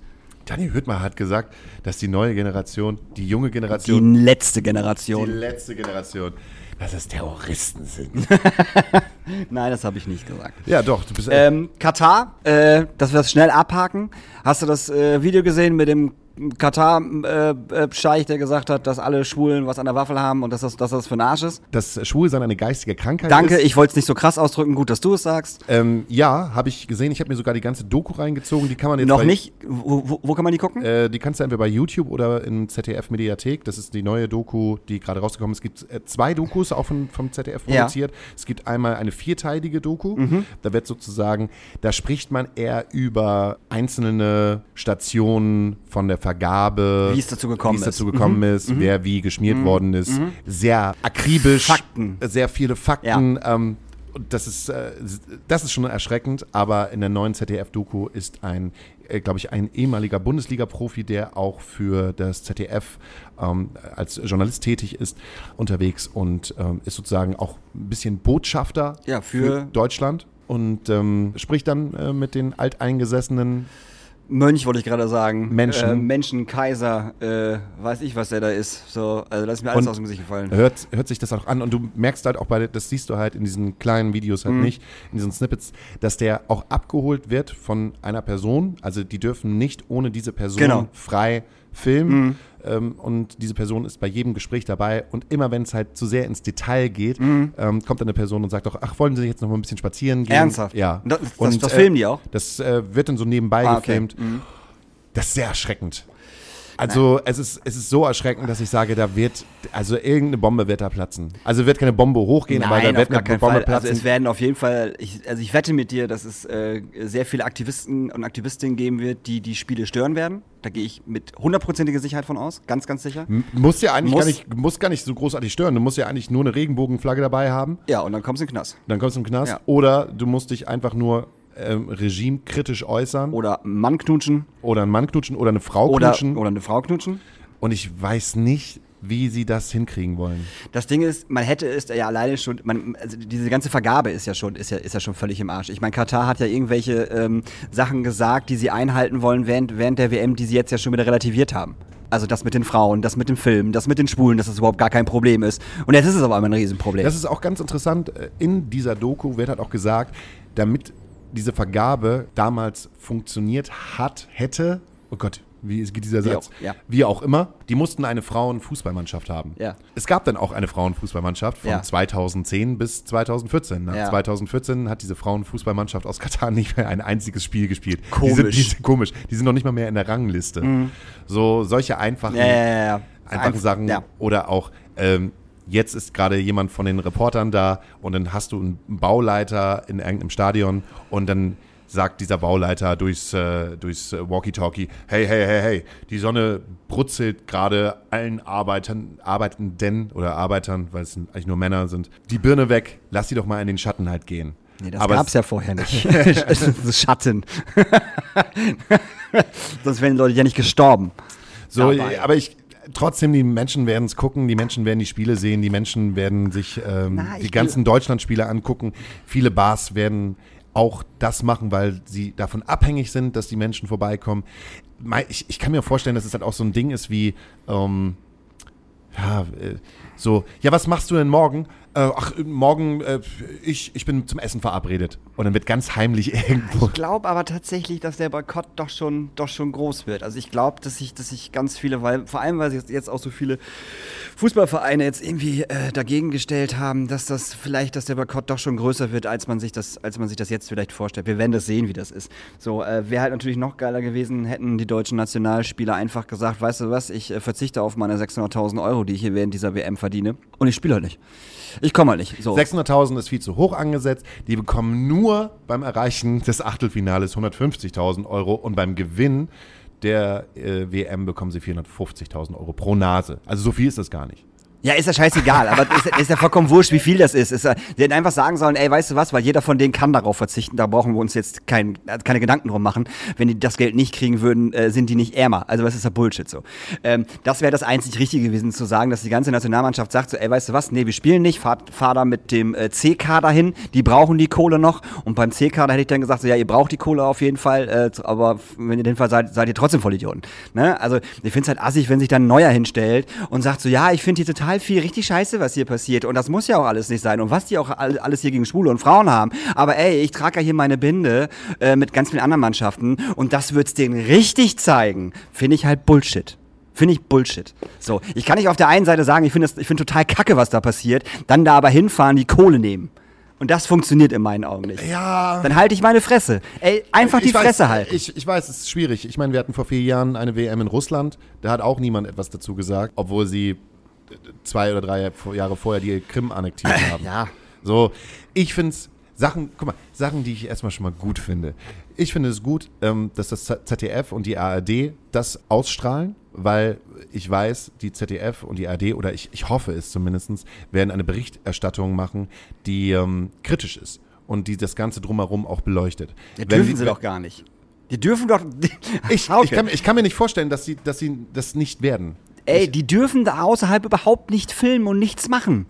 Daniel Hüttmer hat gesagt, dass die neue Generation, die junge Die Generation, letzte die, Generation. letzte Generation, dass es Terroristen sind. Nein, das habe ich nicht gesagt. ja, doch. Du bist Ähm, Katar, äh, dass wir das schnell abhaken. Hast du das äh, Video gesehen mit dem Katar-Scheich, der gesagt hat, dass alle Schwulen was an der Waffel haben und dass das, dass das für ein Arsch ist? dass Schwulsein eine geistige Krankheit Danke, ist. ich wollte es nicht so krass ausdrücken. Gut, dass du es sagst. Ähm, ja, habe ich gesehen. Ich habe mir sogar die ganze Doku reingezogen. Die kann man jetzt Noch bei, nicht. Wo, wo, wo kann man die gucken? Äh, die kannst du entweder bei YouTube oder in ZDF Mediathek. Das ist die neue Doku, die gerade rausgekommen ist. Es gibt äh, zwei Dokus auch von, vom ZDF Ja. Mhm. produziert. Es gibt einmal eine vierteilige Doku. Da wird sozusagen, da spricht man eher über einzelne Stationen von der Vergabe. Wie es dazu gekommen ist. dazu gekommen ist, wer wie geschmiert worden ist. Sehr akribisch. Fakten. Sehr viele Fakten. Ähm, und das ist, äh, das ist schon erschreckend, aber in der neuen ZDF-Doku ist ein, äh, glaube ich, ein ehemaliger Bundesliga-Profi, der auch für das ZDF ähm, als Journalist tätig ist, unterwegs und ähm, ist sozusagen auch ein bisschen Botschafter Ja, für- Deutschland und ähm, spricht dann äh, mit den alteingesessenen Mönch wollte ich gerade sagen. Menschen. Äh, Menschen, Kaiser, äh, weiß ich, was der da ist. So, also das ist mir alles Und aus dem Gesicht gefallen. hört, hört sich das auch an und du merkst halt auch bei, das siehst du halt in diesen kleinen Videos Mhm. halt nicht, in diesen Snippets, dass der auch abgeholt wird von einer Person. Also die dürfen nicht ohne diese Person Genau. frei filmen. Ähm, und diese Person ist bei jedem Gespräch dabei. Und immer wenn es halt zu sehr ins Detail geht, Mhm. ähm, kommt dann eine Person und sagt doch, ach, wollen Sie jetzt noch mal ein bisschen spazieren gehen? Ernsthaft? Ja. Das- das- und, das filmen die auch? Das äh, wird dann so nebenbei Ah, okay. gefilmt. Das ist sehr erschreckend. Also es ist, es ist so erschreckend, dass ich sage, da wird, also irgendeine Bombe wird da platzen. Also wird keine Bombe hochgehen, aber da Nein, wird gar eine Bombe Fall. platzen. Also es werden auf jeden Fall, ich, also ich wette mit dir, dass es äh, sehr viele Aktivisten und Aktivistinnen geben wird, die die Spiele stören werden. Da gehe ich mit hundertprozentiger Sicherheit von aus, ganz, ganz sicher. M- muss ja eigentlich Muss- gar nicht, muss gar nicht so großartig stören. Du musst ja eigentlich nur eine Regenbogenflagge dabei haben. Ja, und dann kommst du in den Knast. Dann kommst du im Knast. Ja. Oder du musst dich einfach nur ähm, regimekritisch äußern. Oder einen Mann knutschen Oder einen Mann knutschen oder eine Frau oder, knutschen. oder eine Frau knutschen. Und ich weiß nicht, wie sie das hinkriegen wollen. Das Ding ist, man hätte es ja alleine schon, man, also diese ganze Vergabe ist ja schon, ist ja, ist ja schon völlig im Arsch. Ich meine, Katar hat ja irgendwelche ähm, Sachen gesagt, die sie einhalten wollen während, während der WM, die sie jetzt ja schon wieder relativiert haben. Also das mit den Frauen, das mit dem Film, das mit den Schwulen, dass das überhaupt gar kein Problem ist. Und jetzt ist es aber einmal ein Riesenproblem. Das ist auch ganz interessant. äh, In dieser Doku wird halt auch gesagt, damit diese Vergabe damals funktioniert hat, hätte, oh Gott, wie geht dieser Wie Satz? auch, ja. Wie auch immer, die mussten eine Frauenfußballmannschaft haben. Ja. Es gab dann auch eine Frauenfußballmannschaft von Ja. 2010 bis 2014. Nach Ja. 2014 hat diese Frauenfußballmannschaft aus Katar nicht mehr ein einziges Spiel gespielt. Die Komisch. sind, die sind komisch. Die sind noch nicht mal mehr in der Rangliste. So solche einfachen einfachen Einf- Sachen oder auch ähm, jetzt ist gerade jemand von den Reportern da und dann hast du einen Bauleiter in irgendeinem Stadion und dann sagt dieser Bauleiter durchs, äh, durchs äh, Walkie-Talkie, hey, hey, hey, hey, die Sonne brutzelt gerade allen Arbeitern, Arbeitenden oder Arbeitern, weil es eigentlich nur Männer sind, die Birne weg, lass sie doch mal in den Schatten halt gehen. Nee, das gab's es- ja vorher nicht. Schatten. Sonst wären die Leute ja nicht gestorben. So, dabei. aber ich trotzdem, die Menschen werden es gucken, die Menschen werden die Spiele sehen, die Menschen werden sich ähm, Na, die ganzen Deutschlandspiele angucken. Viele Bars werden auch das machen, weil sie davon abhängig sind, dass die Menschen vorbeikommen. Ich, ich kann mir vorstellen, dass es halt auch so ein Ding ist wie, ähm, ja, äh, so, ja, was machst du denn morgen? Äh, ach, morgen, äh, ich, ich bin zum Essen verabredet. Und dann wird ganz heimlich irgendwo. Ich glaube aber tatsächlich, dass der Boykott doch schon, doch schon groß wird. Also ich glaube, dass sich dass sich ganz viele, weil vor allem, weil sich jetzt auch so viele Fußballvereine jetzt irgendwie äh, dagegen gestellt haben, dass das vielleicht, dass der Boykott doch schon größer wird, als man sich das, als man sich das jetzt vielleicht vorstellt. Wir werden das sehen, wie das ist. So äh, wäre halt natürlich noch geiler gewesen, hätten die deutschen Nationalspieler einfach gesagt, weißt du was, ich äh, verzichte auf meine 600.000 Euro, die ich hier während dieser WM verdiene, und ich spiele halt nicht. Ich komme halt nicht. So. 600.000 ist viel zu hoch angesetzt. Die bekommen nur beim Erreichen des Achtelfinales 150.000 Euro und beim Gewinn der äh, WM bekommen sie 450.000 Euro pro Nase. Also so viel ist das gar nicht. Ja, ist ja scheißegal, aber ist, ist ja vollkommen wurscht, wie viel das ist. ist die hätten einfach sagen sollen, ey, weißt du was, weil jeder von denen kann darauf verzichten, da brauchen wir uns jetzt kein, äh, keine Gedanken drum machen. Wenn die das Geld nicht kriegen würden, äh, sind die nicht ärmer. Also das ist ja Bullshit so. Ähm, das wäre das einzig Richtige gewesen, zu sagen, dass die ganze Nationalmannschaft sagt so, ey, weißt du was, nee, wir spielen nicht, fahr, fahr da mit dem äh, C-Kader hin, die brauchen die Kohle noch. Und beim C-Kader hätte ich dann gesagt, so, ja, ihr braucht die Kohle auf jeden Fall, äh, aber wenn ihr den Fall seid, seid ihr trotzdem Vollidioten. Ne? Also ich finde es halt assig, wenn sich dann ein Neuer hinstellt und sagt so, ja, ich finde hier total viel richtig scheiße, was hier passiert. Und das muss ja auch alles nicht sein. Und was die auch all- alles hier gegen Schwule und Frauen haben. Aber ey, ich trage ja hier meine Binde äh, mit ganz vielen anderen Mannschaften und das wird's denen richtig zeigen. Finde ich halt Bullshit. Finde ich Bullshit. So, ich kann nicht auf der einen Seite sagen, ich finde finde total kacke, was da passiert, dann da aber hinfahren, die Kohle nehmen. Und das funktioniert in meinen Augen nicht. Ja. Dann halte ich meine Fresse. Ey, einfach die Ich weiß, Fresse halten. Ich, ich weiß, es ist schwierig. Ich meine, wir hatten vor vier Jahren eine WM in Russland. Da hat auch niemand etwas dazu gesagt, obwohl sie zwei oder drei Jahre vorher die Krim annektiert haben. Ja. So, ich finde es, Sachen, guck mal, Sachen, die ich erstmal schon mal gut finde. Ich finde es gut, ähm, dass das ZDF und die ARD das ausstrahlen, weil ich weiß, die ZDF und die ARD, oder ich, ich hoffe es zumindest, werden eine Berichterstattung machen, die ähm, kritisch ist und die das Ganze drumherum auch beleuchtet. Ja, dürfen die- sie doch gar nicht. Die dürfen doch. Ich, Hauke. ich, kann, ich kann mir nicht vorstellen, dass sie, dass sie das nicht werden. Ey, die dürfen da außerhalb überhaupt nicht filmen und nichts machen.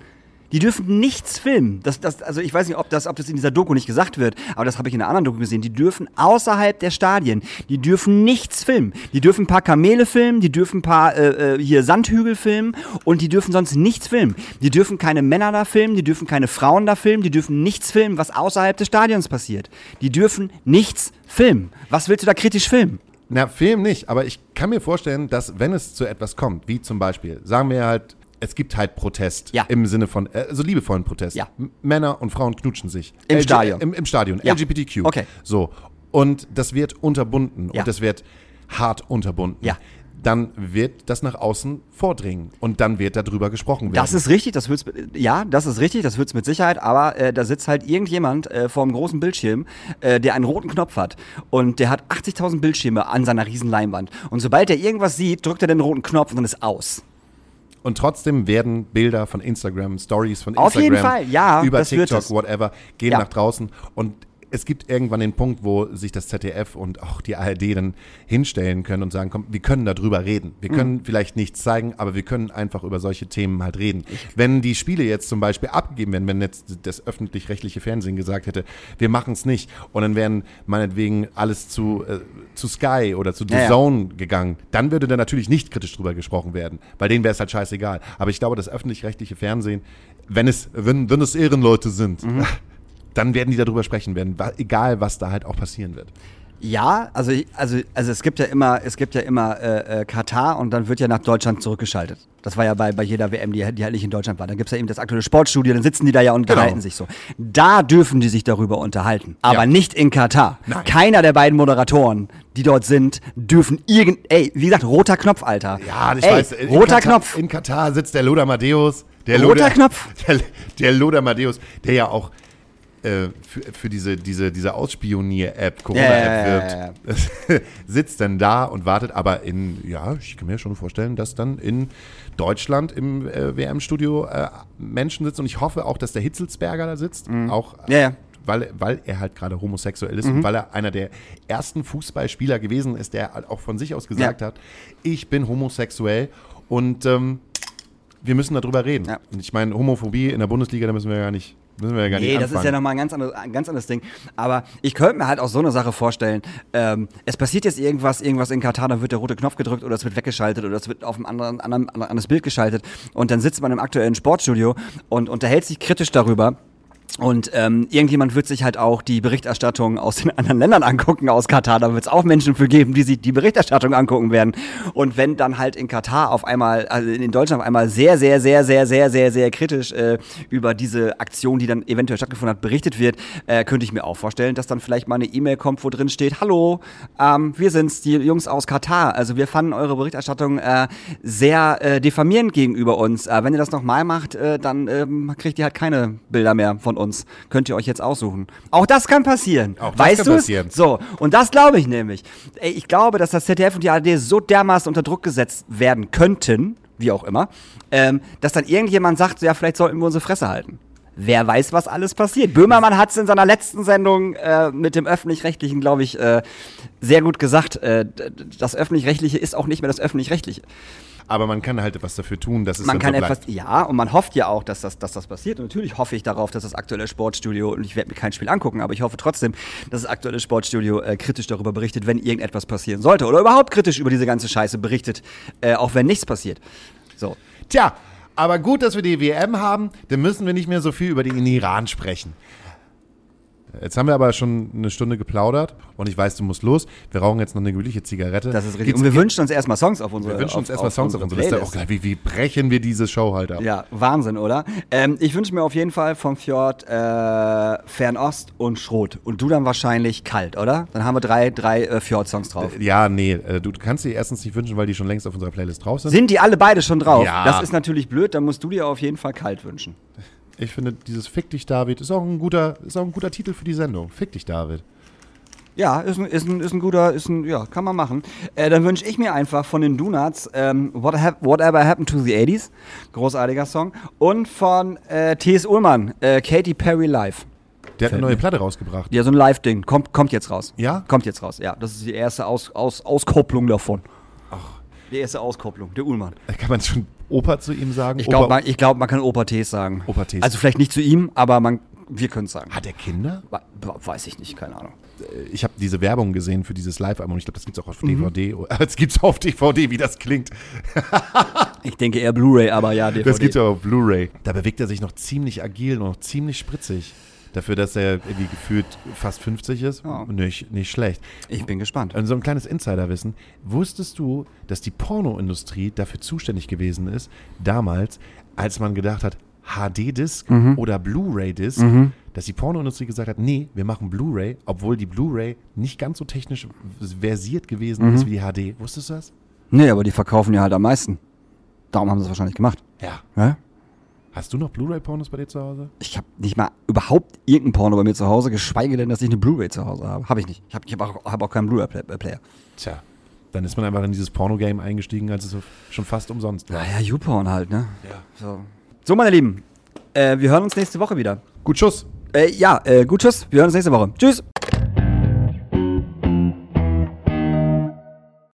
Die dürfen nichts filmen. Das, das, also ich weiß nicht, ob das, ob das in dieser Doku nicht gesagt wird, aber das habe ich in einer anderen Doku gesehen. Die dürfen außerhalb der Stadien, die dürfen nichts filmen. Die dürfen ein paar Kamele filmen, die dürfen ein paar äh, äh, hier Sandhügel filmen und die dürfen sonst nichts filmen. Die dürfen keine Männer da filmen, die dürfen keine Frauen da filmen, die dürfen nichts filmen, was außerhalb des Stadions passiert. Die dürfen nichts filmen. Was willst du da kritisch filmen? Na, Film nicht, aber ich kann mir vorstellen, dass wenn es zu etwas kommt, wie zum Beispiel, sagen wir halt, es gibt halt Protest Ja. im Sinne von, äh, also liebevollen Protest. Ja. Männer und Frauen knutschen sich. Im LG Stadion. Im, Im Stadion, Ja. LGBTQ. Okay. So. Und das wird unterbunden und das wird hart unterbunden. Ja. Dann wird das nach außen vordringen und dann wird darüber gesprochen werden. Das ist richtig, das wird's, ja, das ist richtig, das wird's mit Sicherheit, aber äh, da sitzt halt irgendjemand äh, vor einem großen Bildschirm, äh, der einen roten Knopf hat und der hat 80.000 Bildschirme an seiner riesen Leinwand und sobald er irgendwas sieht, drückt er den roten Knopf und dann ist aus. Und trotzdem werden Bilder von Instagram, Stories von Auf Instagram, jeden Fall, ja, über TikTok, whatever, gehen Ja. nach draußen. Und es gibt irgendwann den Punkt, wo sich das ZDF und auch die ARD dann hinstellen können und sagen, komm, wir können darüber reden. Wir können Mhm. vielleicht nichts zeigen, aber wir können einfach über solche Themen halt reden. Wenn die Spiele jetzt zum Beispiel abgegeben werden, wenn jetzt das öffentlich-rechtliche Fernsehen gesagt hätte, wir machen es nicht und dann wären meinetwegen alles zu, äh, zu Sky oder zu The Ja, ja. Zone gegangen, dann würde da natürlich nicht kritisch drüber gesprochen werden, weil denen wäre es halt scheißegal. Aber ich glaube, das öffentlich-rechtliche Fernsehen, wenn es, wenn, wenn es Ehrenleute sind, Mhm. dann werden die darüber sprechen werden, egal was da halt auch passieren wird. Ja, also, also, also es gibt ja immer, es gibt ja immer äh, äh, Katar und dann wird ja nach Deutschland zurückgeschaltet. Das war ja bei, bei jeder WM, die, die halt nicht in Deutschland war. Dann gibt es ja eben das aktuelle Sportstudio, dann sitzen die da ja und Genau. unterhalten sich so. Da dürfen die sich darüber unterhalten. Aber Ja. nicht in Katar. Nein. Keiner der beiden Moderatoren, die dort sind, dürfen irgend. Ey, wie gesagt, roter Knopf, Alter. Ja, ich ey, weiß. in Roter Katar, Knopf. In Katar sitzt der Loder Matthäus. Der Roter Loder, Knopf. Der, der Loder Matthäus, der ja auch äh, für, für diese, diese, diese Ausspionier-App, Corona-App wirbt, sitzt dann da und wartet. Aber in, ja, ich kann mir schon vorstellen, dass dann in Deutschland im äh, WM-Studio äh, Menschen sitzen. Und ich hoffe auch, dass der Hitzelsberger da sitzt. Auch Mhm. Ja. weil, weil er halt gerade homosexuell ist Mhm. und weil er einer der ersten Fußballspieler gewesen ist, der halt auch von sich aus gesagt Ja. hat, ich bin homosexuell und ähm, wir müssen darüber reden. Ja. Und ich meine, Homophobie in der Bundesliga, da müssen wir ja gar nicht, müssen wir gar Nee, nicht das ist ja nochmal ein ganz, anderes, ein ganz anderes Ding. Aber ich könnte mir halt auch so eine Sache vorstellen. Ähm, es passiert jetzt irgendwas, irgendwas in Katar, dann wird der rote Knopf gedrückt oder es wird weggeschaltet oder es wird auf ein anderen, anderen, anderes Bild geschaltet. Und dann sitzt man im aktuellen Sportstudio und unterhält sich kritisch darüber. Und ähm, irgendjemand wird sich halt auch die Berichterstattung aus den anderen Ländern angucken, aus Katar. Da wird es auch Menschen für geben, die sich die Berichterstattung angucken werden. Und wenn dann halt in Katar auf einmal, also in Deutschland auf einmal sehr, sehr, sehr, sehr, sehr, sehr, sehr kritisch äh, über diese Aktion, die dann eventuell stattgefunden hat, berichtet wird, äh, könnte ich mir auch vorstellen, dass dann vielleicht mal eine E-Mail kommt, wo drin steht, hallo, ähm, wir sind's, die Jungs aus Katar. Also wir fanden eure Berichterstattung äh, sehr äh, diffamierend gegenüber uns. Äh, wenn ihr das nochmal macht, äh, dann ähm, kriegt ihr halt keine Bilder mehr von uns. Könnt ihr euch jetzt aussuchen. Auch das kann passieren. Auch das weißt kann du's? passieren. So, und das glaube ich nämlich. Ey, ich glaube, dass das ZDF und die ARD so dermaßen unter Druck gesetzt werden könnten, wie auch immer, ähm, dass dann irgendjemand sagt, ja, vielleicht sollten wir unsere Fresse halten. Wer weiß, was alles passiert. Böhmermann hat es in seiner letzten Sendung äh, mit dem Öffentlich-Rechtlichen, glaube ich, äh, sehr gut gesagt. Äh, das Öffentlich-Rechtliche ist auch nicht mehr das Öffentlich-Rechtliche. Aber man kann halt etwas dafür tun, dass es Man kann so etwas, ja, und man hofft ja auch, dass das, dass das passiert. Und natürlich hoffe ich darauf, dass das aktuelle Sportstudio, und ich werde mir kein Spiel angucken, aber ich hoffe trotzdem, dass das aktuelle Sportstudio äh, kritisch darüber berichtet, wenn irgendetwas passieren sollte. Oder überhaupt kritisch über diese ganze Scheiße berichtet, äh, auch wenn nichts passiert. So. Tja, aber gut, dass wir die WM haben, dann müssen wir nicht mehr so viel über den Iran sprechen. Jetzt haben wir aber schon eine Stunde geplaudert und ich weiß, du musst los. Wir rauchen jetzt noch eine gemütliche Zigarette. Das ist richtig. Gibt's- Und wir wünschen uns erstmal Songs auf unsere wir wünschen uns auf, erstmal Songs auf unsere Liste. Oh, wie, wie brechen wir diese Show halt ab? Ja, Wahnsinn, oder? Ähm, ich wünsche mir auf jeden Fall vom Fjord äh, Fernost und Schrot. Und du dann wahrscheinlich kalt, oder? Dann haben wir drei, drei äh, Fjord-Songs drauf. Ja, nee, äh, du kannst dir erstens nicht wünschen, weil die schon längst auf unserer Playlist drauf sind. Sind die alle beide schon drauf? Ja. Das ist natürlich blöd, dann musst du dir auf jeden Fall kalt wünschen. Ich finde, dieses Fick dich, David, ist auch ein guter, ist auch ein guter Titel für die Sendung. Fick dich, David. Ja, ist ein, ist ein, ist ein guter, ist ein, ja, kann man machen. Äh, dann wünsche ich mir einfach von den Donuts ähm, What hap Whatever Happened to the 80s. Großartiger Song. Und von äh, T.S. Ullmann, äh, Katy Perry Live. Der hat eine neue. Platte rausgebracht. Ja, so ein Live-Ding. Kommt, kommt jetzt raus. Ja? Kommt jetzt raus, ja. Das ist die erste Aus, Aus, Auskopplung davon. Ach. Die erste Auskopplung, der Ullmann. Kann man schon Opa zu ihm sagen? Ich glaube, man, ich glaub, man kann Opa Ts sagen. Opa Ts. Also vielleicht nicht zu ihm, aber man, wir können es sagen. Hat er Kinder? Weiß ich nicht, keine Ahnung. Ich habe diese Werbung gesehen für dieses Live-Album. Ich glaube, das gibt es auch Mhm. auf DVD. Es gibt es auf DVD, wie das klingt. Ich denke eher Blu-ray, aber ja, DVD. Das gibt es auch auf Blu-ray. Da bewegt er sich noch ziemlich agil und noch ziemlich spritzig. Dafür, dass er irgendwie gefühlt fast 50 ist. Ja. Nicht, nicht schlecht. Ich bin gespannt. Und so ein kleines Insiderwissen. Wusstest du, dass die Pornoindustrie dafür zuständig gewesen ist, damals, als man gedacht hat, HD-Disc Mhm. oder Blu-ray-Disc, dass die Pornoindustrie gesagt hat, nee, wir machen Blu-ray, obwohl die Blu-ray nicht ganz so technisch versiert gewesen Mhm. ist wie die HD. Wusstest du das? Nee, aber die verkaufen ja halt am meisten. Darum haben sie es wahrscheinlich gemacht. Ja. Ja? Hast du noch Blu-ray-Pornos bei dir zu Hause? Ich habe nicht mal überhaupt irgendein Porno bei mir zu Hause, geschweige denn, dass ich eine Blu-ray zu Hause habe. Habe ich nicht. Ich habe hab auch, hab auch keinen Blu-ray-Player. Tja. Dann ist man einfach in dieses Porno-Game eingestiegen, als es schon fast umsonst war. Naja, YouPorn halt, ne? Ja. So, so meine Lieben, äh, wir hören uns nächste Woche wieder. Gut, Schuss. Äh, ja, äh, gut, tschüss. Wir hören uns nächste Woche. Tschüss.